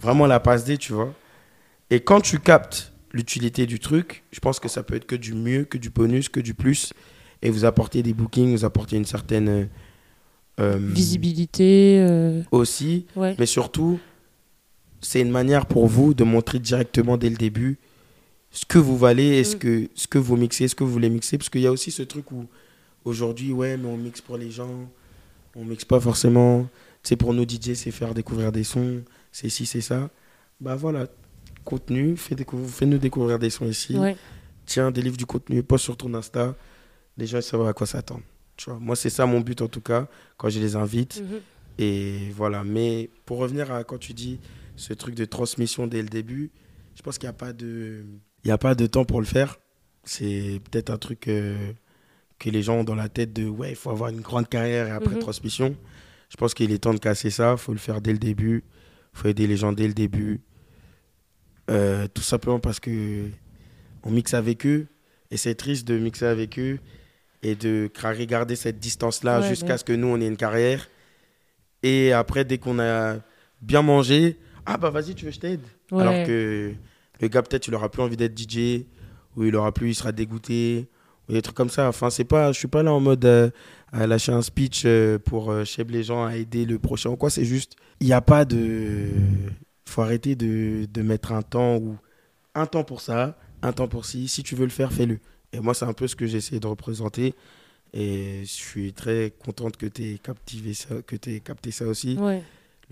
Vraiment la passe D, tu vois. Et quand tu captes l'utilité du truc, je pense que ça peut être que du mieux, que du bonus, que du plus. Et vous apportez des bookings, vous apportez une certaine. euh, euh, Visibilité. euh, Aussi. Ouais. Mais surtout, c'est une manière pour vous de montrer directement dès le début ce que vous valez et ce Mm. que, ce que vous mixez, ce que vous voulez mixer. Parce qu'il y a aussi ce truc où aujourd'hui, ouais, mais on mixe pour les gens, on mixe pas forcément. C'est pour nos DJ, c'est faire découvrir des sons, c'est ci, c'est ça. Bah voilà, contenu, fais fais-nous découvrir des sons ici. Ouais. Tiens, délivre du contenu, poste sur ton Insta. Les gens ils savent à quoi s'attendre. Tu vois, moi, c'est ça mon but en tout cas, quand je les invite. Mhm. Et voilà. Mais pour revenir à quand tu dis ce truc de transmission dès le début, je pense qu'il n'y a pas de, il y a pas de temps pour le faire. C'est peut-être un truc euh, que les gens ont dans la tête de ouais, il faut avoir une grande carrière et après Mhm. transmission. Je pense qu'il est temps de casser ça. Il faut le faire dès le début. Il faut aider les gens dès le début. Euh, tout simplement parce que on mixe avec eux et c'est triste de mixer avec eux et de cra- garder cette distance-là Ouais, jusqu'à ouais. ce que nous on ait une carrière. Et après, dès qu'on a bien mangé, ah bah vas-y, tu veux que je t'aide? Ouais. Alors que le gars, peut-être, il aura plus envie d'être DJ, ou il aura plus, il sera dégoûté, ou des trucs comme ça. Enfin, c'est pas, je suis pas là en mode euh, à lâcher un speech euh, pour euh, les gens à aider le prochain ou quoi. C'est juste, il n'y a pas de. Faut arrêter de, de mettre un temps ou un temps pour ça, un temps pour ci. Si tu veux le faire, fais-le. Et moi, c'est un peu ce que j'essaie de représenter. Et je suis très contente que tu aies captivé ça, que tu capté ça aussi. Ouais.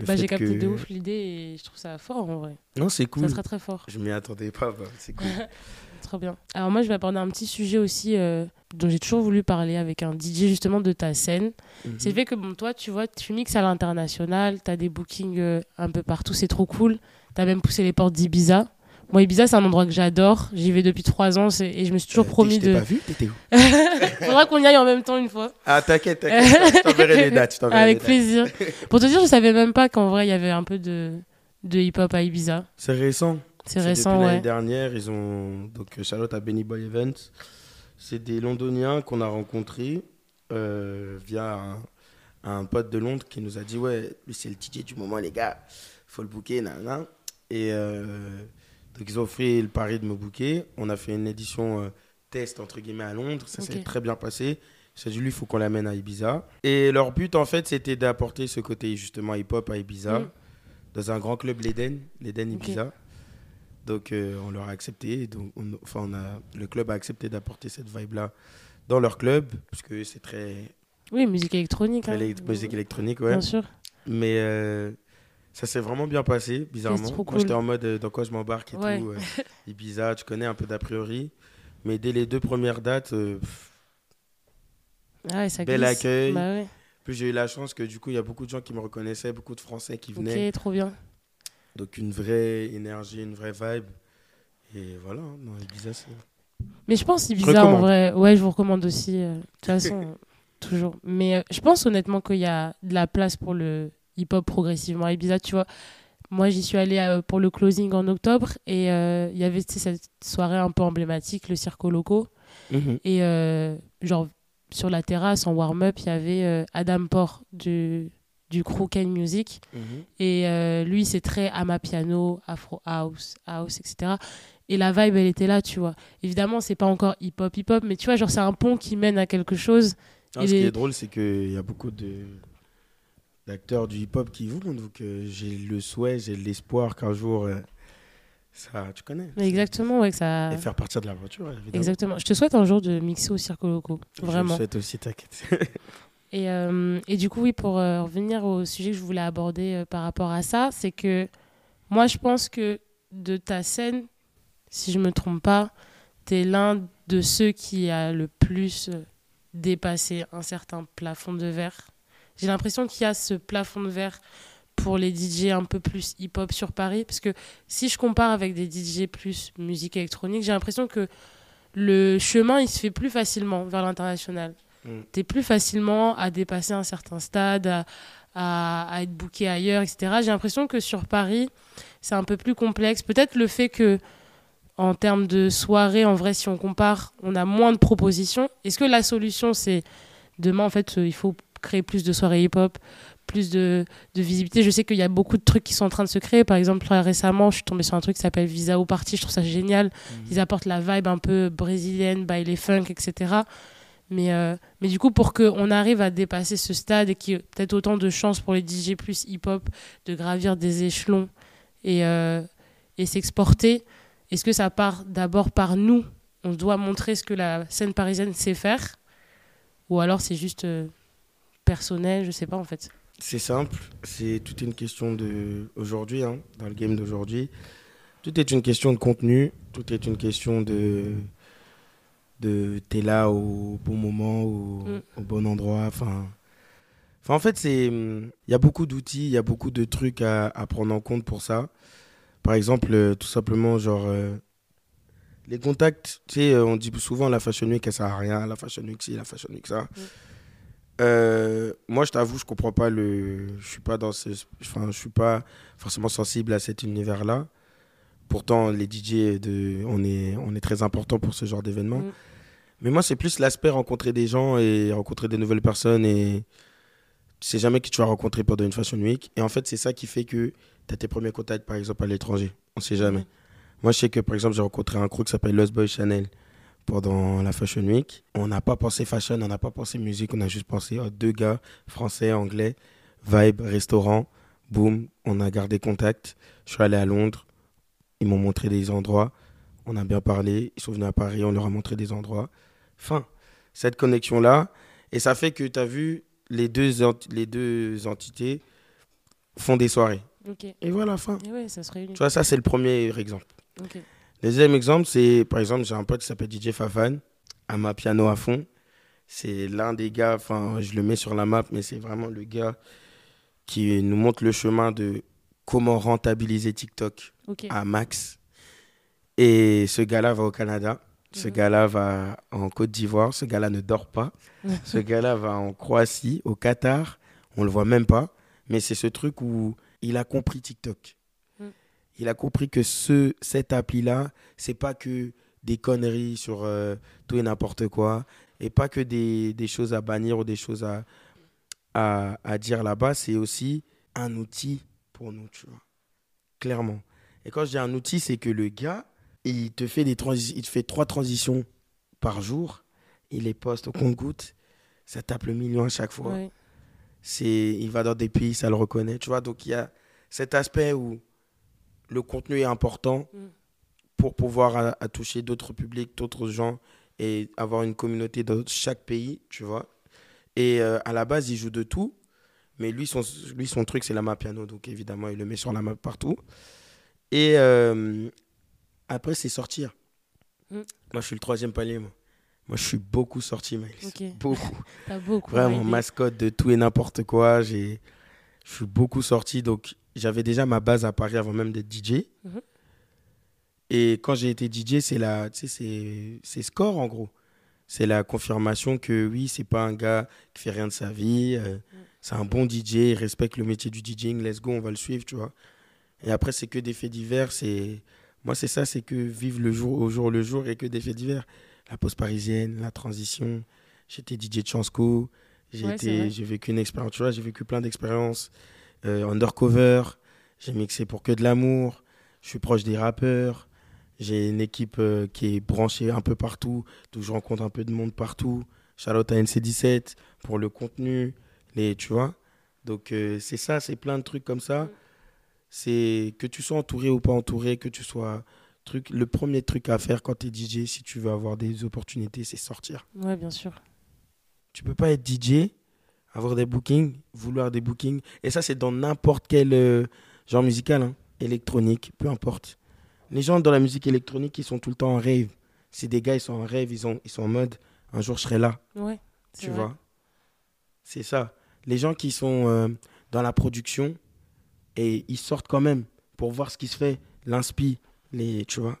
Bah, j'ai capté que- de ouf l'idée et je trouve ça fort en vrai. Non, c'est cool. Ça serait très fort. Je m'y attendais pas, bah, c'est cool. Trop bien. Alors moi, je vais aborder un petit sujet aussi euh, dont j'ai toujours voulu parler avec un DJ justement de ta scène. C'est le fait que bon, toi, tu vois, tu mixes à l'international, tu as des bookings euh, un peu partout, c'est trop cool. Tu as même poussé les portes d'Ibiza. Moi, Ibiza, c'est un endroit que j'adore. J'y vais depuis trois ans et je me suis toujours Euh, promis je de. pas vu, t'étais où Faudra qu'on y aille en même temps une fois. Ah, t'inquiète, t'inquiète. Je t'enverrai les dates. Avec les dates. plaisir. Pour te dire, je savais même pas qu'en vrai, il y avait un peu de, de hip-hop à Ibiza. C'est récent. C'est Depuis récent, l'année ouais. dernière, ils ont. Donc, euh, Charlotte à Benny Boy Events. C'est des Londoniens qu'on a rencontrés euh, via un, un pote de Londres qui nous a dit Ouais, lui, c'est le DJ du moment, les gars. faut le booker, nanana. Et euh, donc, ils ont fait le pari de me booker. On a fait une édition euh, test, entre guillemets, à Londres. Ça s'est très bien passé. J'ai dit, lui, il faut qu'on l'amène à Ibiza. Et leur but, en fait, c'était d'apporter ce côté, justement, hip-hop à Ibiza, Mm. dans un grand club, l'Eden, l'Eden. Ibiza. Donc, euh, on leur a accepté. Donc, on- enfin, on a, le club a accepté d'apporter cette vibe-là dans leur club, parce que c'est très, Oui, musique électronique. très hein. élect- musique électronique, ouais. Bien sûr. Mais euh, ça s'est vraiment bien passé, bizarrement. trop Moi, cool. j'étais en mode euh, dans quoi je m'embarque et Ouais. tout. euh, Ibiza, tu connais un peu d'a priori. Mais dès les deux premières dates, Ah ouais, ça Bel glisse. accueil. Bah ouais. plus j'ai eu la chance que du coup, il y a beaucoup de gens qui me reconnaissaient, beaucoup de Français qui venaient. Ok, trop bien. Donc une vraie énergie, une vraie vibe. Et voilà, hein, non, Ibiza, c'est... Mais je pense Ibiza, en vrai, ouais, je vous recommande aussi. euh, de toute façon, toujours. Mais euh, je pense honnêtement qu'il y a de la place pour le hip-hop progressivement à Ibiza. Tu vois, moi, j'y suis allée euh, pour le closing en octobre et euh, il y avait cette soirée un peu emblématique, le Circo Loco. Et euh, genre, sur la terrasse, en warm-up, il y avait euh, Adam Port du, du crew Music. Mhm. Et euh, lui, c'est très Amapiano, Afro House, House, etc. Et la vibe, elle était là, tu vois. Évidemment, c'est pas encore hip-hop, hip-hop, mais tu vois, genre, c'est un pont qui mène à quelque chose. Et ce qui est drôle, c'est qu'il y a beaucoup de d'acteurs du hip-hop qui vont, donc euh, j'ai le souhait, j'ai l'espoir qu'un jour, euh, ça, tu connais. Exactement, ouais, que ça. Et faire partir de l'aventure, évidemment. Exactement. Je te souhaite un jour de mixer au Circo Loco. Je le Vraiment. souhaite aussi, t'inquiète. Et, euh, et du coup, oui, pour euh, revenir au sujet que je voulais aborder euh, par rapport à ça, c'est que moi, je pense que de ta scène, si je me trompe pas, tu es l'un de ceux qui a le plus dépassé un certain plafond de verre. J'ai l'impression qu'il y a ce plafond de verre pour les DJ un peu plus hip-hop sur Paris. Parce que si je compare avec des DJ plus musique électronique, j'ai l'impression que le chemin, il se fait plus facilement vers l'international Mm. tu es plus facilement à dépasser un certain stade, à, à, à être booké ailleurs, etc. J'ai l'impression que sur Paris, c'est un peu plus complexe. Peut-être le fait que, en termes de soirée, en vrai, si on compare, on a moins de propositions. Est-ce que la solution, c'est demain, en fait, euh, il faut créer plus de soirées hip-hop, plus de, de visibilité? Je sais qu'il y a beaucoup de trucs qui sont en train de se créer. Par exemple, récemment, je suis tombée sur un truc qui s'appelle Visa au Party. Je trouve ça génial. Ils apportent la vibe un peu brésilienne, by les funk, etc. Mais, euh, mais du coup, pour qu'on arrive à dépasser ce stade et qu'il y ait peut-être autant de chances pour les DJ plus hip-hop de gravir des échelons et, euh, et s'exporter, est-ce que ça part d'abord par nous? On doit montrer ce que la scène parisienne sait faire? Ou alors c'est juste euh, personnel? Je sais pas en fait. C'est simple, c'est toute une question de aujourd'hui, hein, dans le game d'aujourd'hui. Tout est une question de contenu, tout est une question de de t'es là au bon moment, au, Mm. au bon endroit. Enfin, en fait, c'est il y a beaucoup d'outils, il y a beaucoup de trucs à, à prendre en compte pour ça. Par exemple, euh, tout simplement, genre euh, les contacts. Tu sais, euh, on dit souvent la fashion week, elle sert à rien, la fashion week ci, la fashion week ça. Euh, moi, je t'avoue, je comprends pas le. Je suis pas dans ce. Enfin, je suis pas forcément sensible à cet univers-là. Pourtant, les DJ, de... on, est... on est très important pour ce genre d'événement. Mm. Mais moi, c'est plus l'aspect rencontrer des gens et rencontrer des nouvelles personnes. Et tu sais jamais qui tu vas rencontrer pendant une Fashion Week. Et en fait, c'est ça qui fait que tu as tes premiers contacts, par exemple, à l'étranger. On sait jamais. Mm. Moi, je sais que, par exemple, j'ai rencontré un crew qui s'appelle Lost Boy Chanel pendant la Fashion Week. On n'a pas pensé fashion, on n'a pas pensé musique, on a juste pensé oh, deux gars, français, anglais, vibe, restaurant. Boum, on a gardé contact. Je suis allé à Londres, ils m'ont montré des endroits. On a bien parlé. Ils sont venus à Paris, on leur a montré des endroits. Fin. Cette connexion-là. Et ça fait que tu as vu, les deux, les deux entités font des soirées. Et voilà, fin. Et ouais, ça se. Tu vois, ça, c'est le premier exemple. Le deuxième exemple, c'est, par exemple, j'ai un pote qui s'appelle DJ Fafan, à ma piano à fond. C'est l'un des gars, enfin, je le mets sur la map, mais c'est vraiment le gars qui nous montre le chemin de comment rentabiliser TikTok à max. Et ce gars-là va au Canada. Ce mhm. gars-là va en Côte d'Ivoire. Ce gars-là ne dort pas. ce gars-là va en Croatie, au Qatar. On le voit même pas. Mais c'est ce truc où il a compris TikTok. Mm. Il a compris que ce, cette appli-là, c'est pas que des conneries sur euh, tout et n'importe quoi. Et pas que des, des, choses à bannir ou des choses à, à, à dire là-bas. C'est aussi un outil pour nous, tu vois. Clairement. Et quand dis un outil, c'est que le gars, il te fait, des il te fait trois transitions par jour. Il les poste au compte-goutte. Ça tape le million à chaque fois. C'est, il va dans des pays, ça le reconnaît. Tu vois, donc il y a cet aspect où le contenu est important mm. pour pouvoir toucher d'autres publics, d'autres gens et avoir une communauté dans chaque pays, tu vois. Et euh, à la base, il joue de tout. Mais lui, son, lui, son truc, c'est la map piano. Donc, évidemment, il le met sur la map partout. Et euh, après, c'est sortir. Mm. Moi, je suis le troisième palier, moi. Moi, je suis beaucoup sorti, Maëlys. Beaucoup. beaucoup. Vraiment, mascotte de tout et n'importe quoi. Je suis beaucoup sorti. Donc, j'avais déjà ma base à Paris avant même d'être DJ. Mhm. Et quand j'ai été DJ, c'est la, c'est, c'est score en gros. C'est la confirmation que oui, c'est pas un gars qui fait rien de sa vie. Euh, mm. C'est un bon DJ, il respecte le métier du DJing. Let's go, on va le suivre, tu vois. Et après, c'est que des faits divers. C'est moi, c'est ça, c'est que vivre le jour au jour le jour et que des faits divers. La pause parisienne, la transition. J'étais DJ de Chansco. J'ai j'ai vécu une expérience, tu vois, j'ai vécu plein d'expériences. Euh, undercover, j'ai mixé pour que de l'amour. Je suis proche des rappeurs. J'ai une équipe euh, qui est branchée un peu partout. Donc je rencontre un peu de monde partout. Charlotte à NC17 pour le contenu. Les, tu vois Donc euh, c'est ça, c'est plein de trucs comme ça. C'est que tu sois entouré ou pas entouré, que tu sois. Truc, le premier truc à faire quand tu es DJ, si tu veux avoir des opportunités, c'est sortir. Ouais, bien sûr. Tu peux pas être DJ, avoir des bookings, vouloir des bookings. Et ça, c'est dans n'importe quel genre musical, hein, électronique, peu importe. Les gens dans la musique électronique, ils sont tout le temps en rave. C'est des gars, ils sont en rêve, ils, ont, ils sont en mode, un jour je serai là. Ouais, tu vois? C'est ça. Les gens qui sont euh, dans la production, et ils sortent quand même pour voir ce qui se fait, l'inspi, les, tu vois.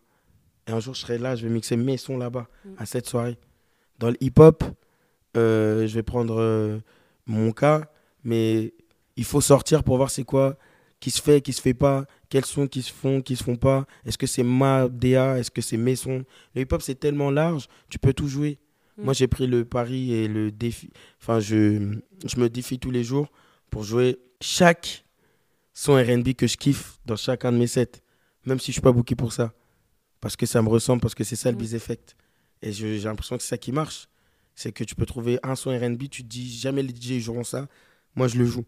Et un jour je serai là, je vais mixer mes sons là-bas, mm. à cette soirée. Dans le hip-hop, euh, je vais prendre euh, mon cas, mais il faut sortir pour voir c'est quoi qui se fait, qui se fait pas, quels sons qui se font, qui se font pas, est-ce que c'est ma DA, est-ce que c'est mes sons? Le hip-hop, c'est tellement large, tu peux tout jouer. Mm. Moi, j'ai pris le pari et le défi. Enfin, je, je me défie tous les jours pour jouer chaque son RB que je kiffe dans chacun de mes sets, même si je suis pas booké pour ça. Parce que ça me ressemble, parce que c'est ça le mm. biz effect. Et j'ai l'impression que c'est ça qui marche. C'est que tu peux trouver un son RB, tu te dis jamais les DJ joueront ça. Moi, je le joue.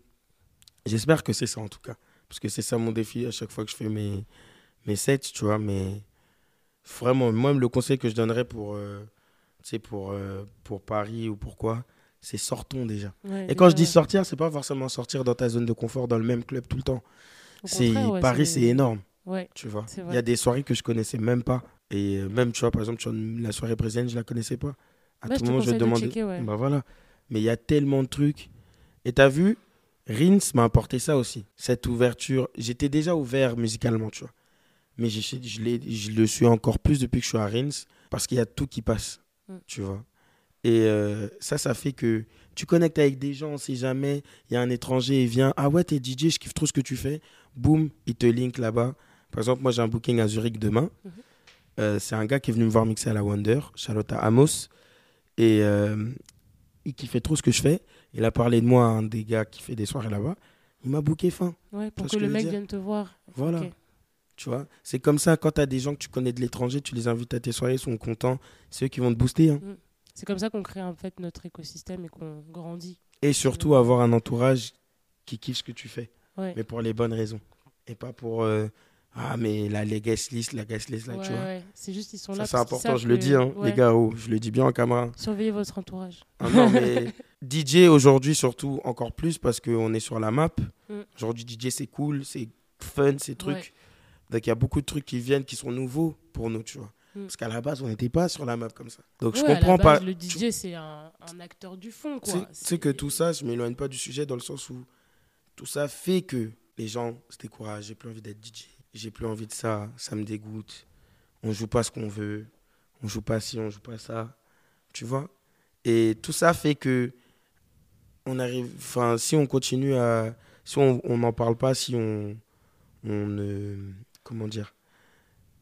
J'espère que c'est ça en tout cas. Parce que c'est ça mon défi à chaque fois que je fais mes, mes sets, tu vois. Mais vraiment, moi, le conseil que je donnerais pour, euh, pour, euh, pour Paris ou pourquoi, c'est sortons déjà. et quand je dis sortir, c'est pas forcément sortir dans ta zone de confort, dans le même club tout le temps. C'est Paris, c'est énorme. tu vois. Il y a des soirées que je connaissais même pas. Et euh, même, tu vois, par exemple, la soirée brésilienne, je la connaissais pas. À tout moment, je demandais. bah voilà. Mais il y a tellement de trucs. Et tu as vu, Rins m'a apporté ça aussi, cette ouverture. J'étais déjà ouvert musicalement, tu vois. Mais je, je, je, le suis encore plus depuis que je suis à Rins, parce qu'il y a tout qui passe, mm. tu vois. Et euh, ça, ça fait que tu connectes avec des gens, si jamais il y a un étranger, il vient, ah ouais, t'es DJ, je kiffe trop ce que tu fais. Boum, il te link là-bas. Par exemple, moi j'ai un booking à Zurich demain. Mhm. Euh, c'est un gars qui est venu me voir mixer à la Wonder, Charlotte Amos. Et euh, il kiffait trop ce que je fais. Il a parlé de moi à un des gars qui fait des soirées là-bas. Il m'a booké fin. Ouais, pour que, le mec vienne te voir. Voilà. Tu vois, c'est comme ça, quand tu as des gens que tu connais de l'étranger, tu les invites à tes soirées, ils sont contents, c'est eux qui vont te booster. hein. C'est comme ça qu'on crée en fait notre écosystème et qu'on grandit. Et surtout, avoir un entourage qui kiffe ce que tu fais, Ouais. mais pour les bonnes raisons. Et pas pour. euh, ah, mais la les guest list, la guest list, là, Ouais, tu vois. ouais. C'est juste ils sont Ça, là. c'est important, je le dis, hein, les gars, oh, je le dis bien en caméra. Surveillez votre entourage. Ah non, mais DJ aujourd'hui, surtout encore plus parce qu'on est sur la map. Mm. Aujourd'hui, DJ, c'est cool, c'est fun, ces trucs. Ouais. Donc, il y a beaucoup de trucs qui viennent qui sont nouveaux pour nous, tu vois. Mm. Parce qu'à la base, on n'était pas sur la map comme ça. Donc, je Ouais, à la comprends pas. Le DJ, c'est un, un acteur du fond, Tu quoi. sais- tu sais que tout ça, je m'éloigne pas du sujet dans le sens où tout ça fait que les gens se découragent. J'ai plus envie d'être DJ. J'ai plus envie de ça. Ça me dégoûte. On joue pas ce qu'on veut. On joue pas ci, on joue pas ça. Tu vois? Et tout ça fait que on arrive. Enfin, si on continue à. Si on on n'en parle pas, si on. On ne. Comment dire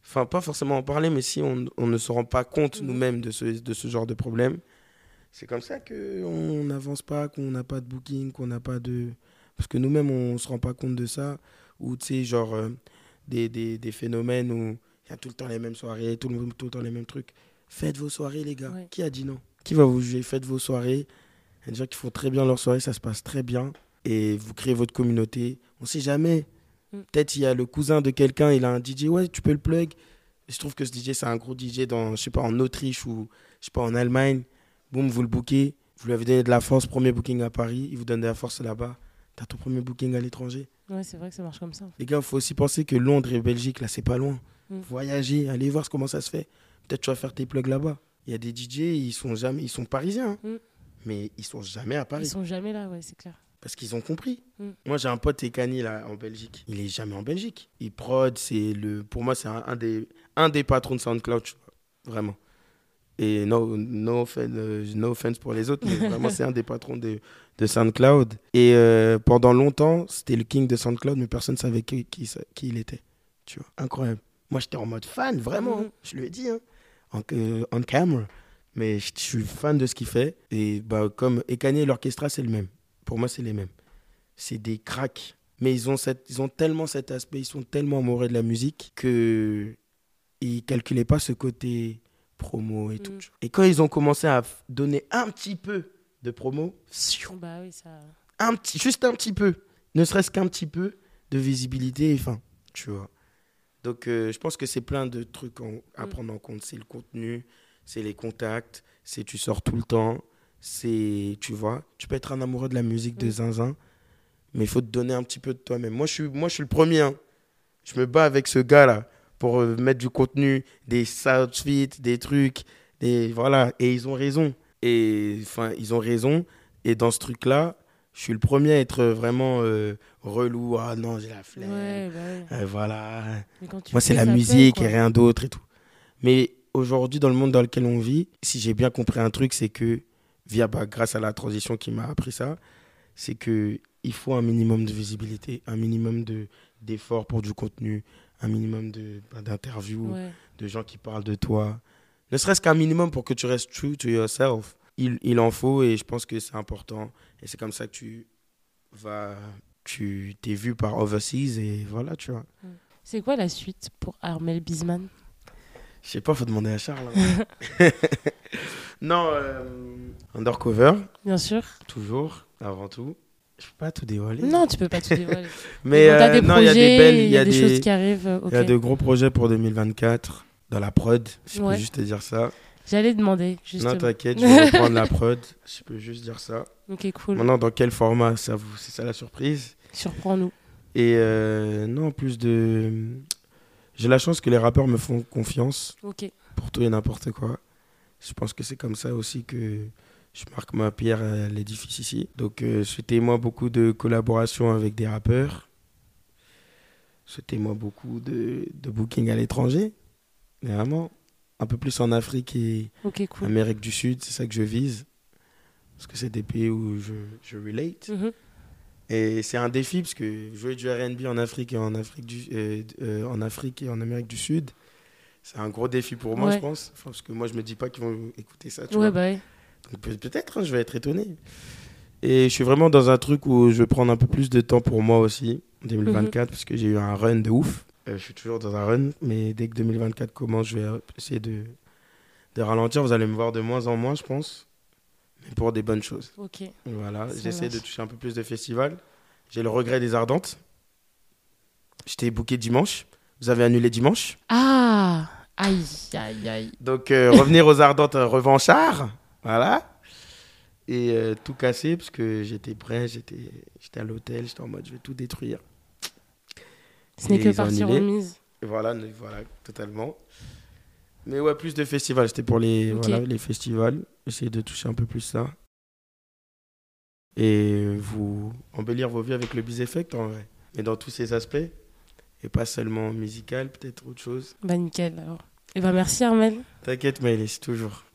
Enfin, pas forcément en parler, mais si on, on ne se rend pas compte Mhm. nous-mêmes de ce, de ce genre de problème, c'est comme ça qu'on n'avance pas, qu'on n'a pas de booking, qu'on n'a pas de. Parce que nous-mêmes, on ne se rend pas compte de ça. Ou, tu sais, genre, euh, des, des, des phénomènes où il y a tout le temps les mêmes soirées, tout le, tout le temps les mêmes trucs. Faites vos soirées, les gars. Ouais. Qui a dit non? Qui va vous juger? Faites vos soirées. Il y a des gens qui font très bien leurs soirées, ça se passe très bien. Et vous créez votre communauté. On ne sait jamais. Mm. Peut-être il y a le cousin de quelqu'un, il a un DJ, ouais, tu peux le plug. Je trouve que ce DJ, c'est un gros DJ dans, je sais pas, en Autriche ou, je sais pas, en Allemagne. Boum, vous le bookez. Vous lui avez donné de la force, premier booking à Paris. Il vous donne de la force là-bas. T'as ton premier booking à l'étranger. Ouais, c'est vrai que ça marche comme ça. en fait. Les gars, il faut aussi penser que Londres et Belgique, là, c'est pas loin. Mm. Voyager, allez voir comment ça se fait. Peut-être tu vas faire tes plugs là-bas. Il y a des DJ, ils sont jamais, ils sont parisiens, hein. Mm. mais ils sont jamais à Paris Ils sont jamais là, ouais, c'est clair. Parce qu'ils ont compris. Mm. Moi, j'ai un pote Ekani là en Belgique. Il est jamais en Belgique. Il prod, c'est le, pour moi, c'est un, un des, un des patrons de SoundCloud, vraiment. Et no, no, offense, euh, no offense pour les autres, mais vraiment, c'est un des patrons de, de SoundCloud. Et euh, pendant longtemps, c'était le king de SoundCloud, mais personne ne savait qui, qui, ça- qui il était. Tu vois, incroyable. Moi, j'étais en mode fan, vraiment. Mhm. hein. Je lui ai dit, hein, en, euh, on camera. Mais je je suis fan de ce qu'il fait. Et bah, comme Ekani et l'orchestra, c'est le même. Pour moi, c'est les mêmes. C'est des cracks. Mais ils ont, cette, ils ont tellement cet aspect, ils sont tellement amoureux de la musique que ils calculaient pas ce côté promo et tout. Mm. vois. Et quand ils ont commencé à donner un petit peu de promo, Bah oui, ça. un petit, juste un petit peu, ne serait-ce qu'un petit peu de visibilité et fin, tu vois. Donc euh, je pense que c'est plein de trucs en- à Mm. prendre en compte. C'est le contenu, c'est les contacts, c'est tu sors tout le temps, c'est, tu vois, tu peux être un amoureux de la musique de Mm. zinzin, mais il faut te donner un petit peu de toi-même. Moi je suis, moi je suis le premier. hein. Je me bats avec ce gars-là pour euh, mettre du contenu, des outfits, des trucs, des voilà. Et ils ont raison. Et enfin, ils ont raison. Et dans ce truc-là, je suis le premier à être vraiment euh, relou. Ah non, j'ai la flemme. Ouais, bah ouais. Euh, voilà. Moi, c'est la musique et rien d'autre et tout. Mais aujourd'hui, dans le monde dans lequel on vit, si j'ai bien compris un truc, c'est que, via, bah, grâce à la transition qui m'a appris ça, c'est que il faut un minimum de visibilité, un minimum de d'efforts pour du contenu, un minimum de bah, d'interviews, Ouais. de gens qui parlent de toi. Ne serait-ce qu'un minimum pour que tu restes true to yourself. Il, il en faut et je pense que c'est important. Et c'est comme ça que tu vas. Tu t'es vu par overseas et voilà, tu vois. C'est quoi la suite pour Armel Bisman Je sais pas, faut demander à Charles. hein. non, euh, undercover, Bien sûr. toujours, avant tout. Je peux pas tout dévoiler. Non, tu peux pas tout dévoiler. mais euh, il y a des belles, il y a des choses qui arrivent. il y a de gros projets pour 2024 dans la prod. Je Ouais. peux juste te dire ça. J'allais demander, justement. Non, t'inquiète, je vais reprendre la prod. Je peux juste dire ça. ok, cool. Maintenant, dans quel format ça vous C'est ça la surprise? Surprends-nous. Et euh, non, en plus de. J'ai la chance que les rappeurs me font confiance pour tout et n'importe quoi. Je pense que c'est comme ça aussi que je marque ma pierre à l'édifice ici. Donc, euh, souhaitez-moi beaucoup de collaborations avec des rappeurs. Souhaitez-moi beaucoup de, de booking à l'étranger. Vraiment, un peu plus en Afrique et Ok, cool. Amérique du Sud, c'est ça que je vise. Parce que c'est des pays où je, je relate. Mhm. Et c'est un défi parce que jouer du R&B en Afrique et en Afrique du euh, euh, en Afrique et en Amérique du Sud, c'est un gros défi pour moi, Ouais. je pense. Enfin, parce que moi, je me dis pas qu'ils vont écouter ça. Tu Ouais, vois. bah ouais. Donc peut-être, hein, je vais être étonné. Et je suis vraiment dans un truc où je vais prendre un peu plus de temps pour moi aussi en 2024 parce que j'ai eu un run de ouf. Euh, je suis toujours dans un run, mais dès que 2024 commence, je vais essayer de, de ralentir. Vous allez me voir de moins en moins, je pense, mais pour des bonnes choses. Ok. Voilà, j'essaie de toucher un peu plus de festivals. J'ai le regret des Ardentes. J'étais booké dimanche. Vous avez annulé dimanche. Ah Aïe, aïe, aïe. Donc, euh, revenir aux Ardentes revanchard. Voilà. Et euh, tout casser, parce que j'étais prêt, j'étais à l'hôtel, j'étais en mode je vais tout détruire. Ce n'est que partie remise. Voilà, voilà, totalement. Mais ouais, plus de festivals. C'était pour les, voilà, les festivals. Essayer de toucher un peu plus ça. Et vous embellir vos vies avec le Biz Effect, en vrai. Mais dans tous ces aspects. Et pas seulement musical, peut-être autre chose. Bah nickel alors. Et bah merci Armel. T'inquiète, Maëlys, toujours.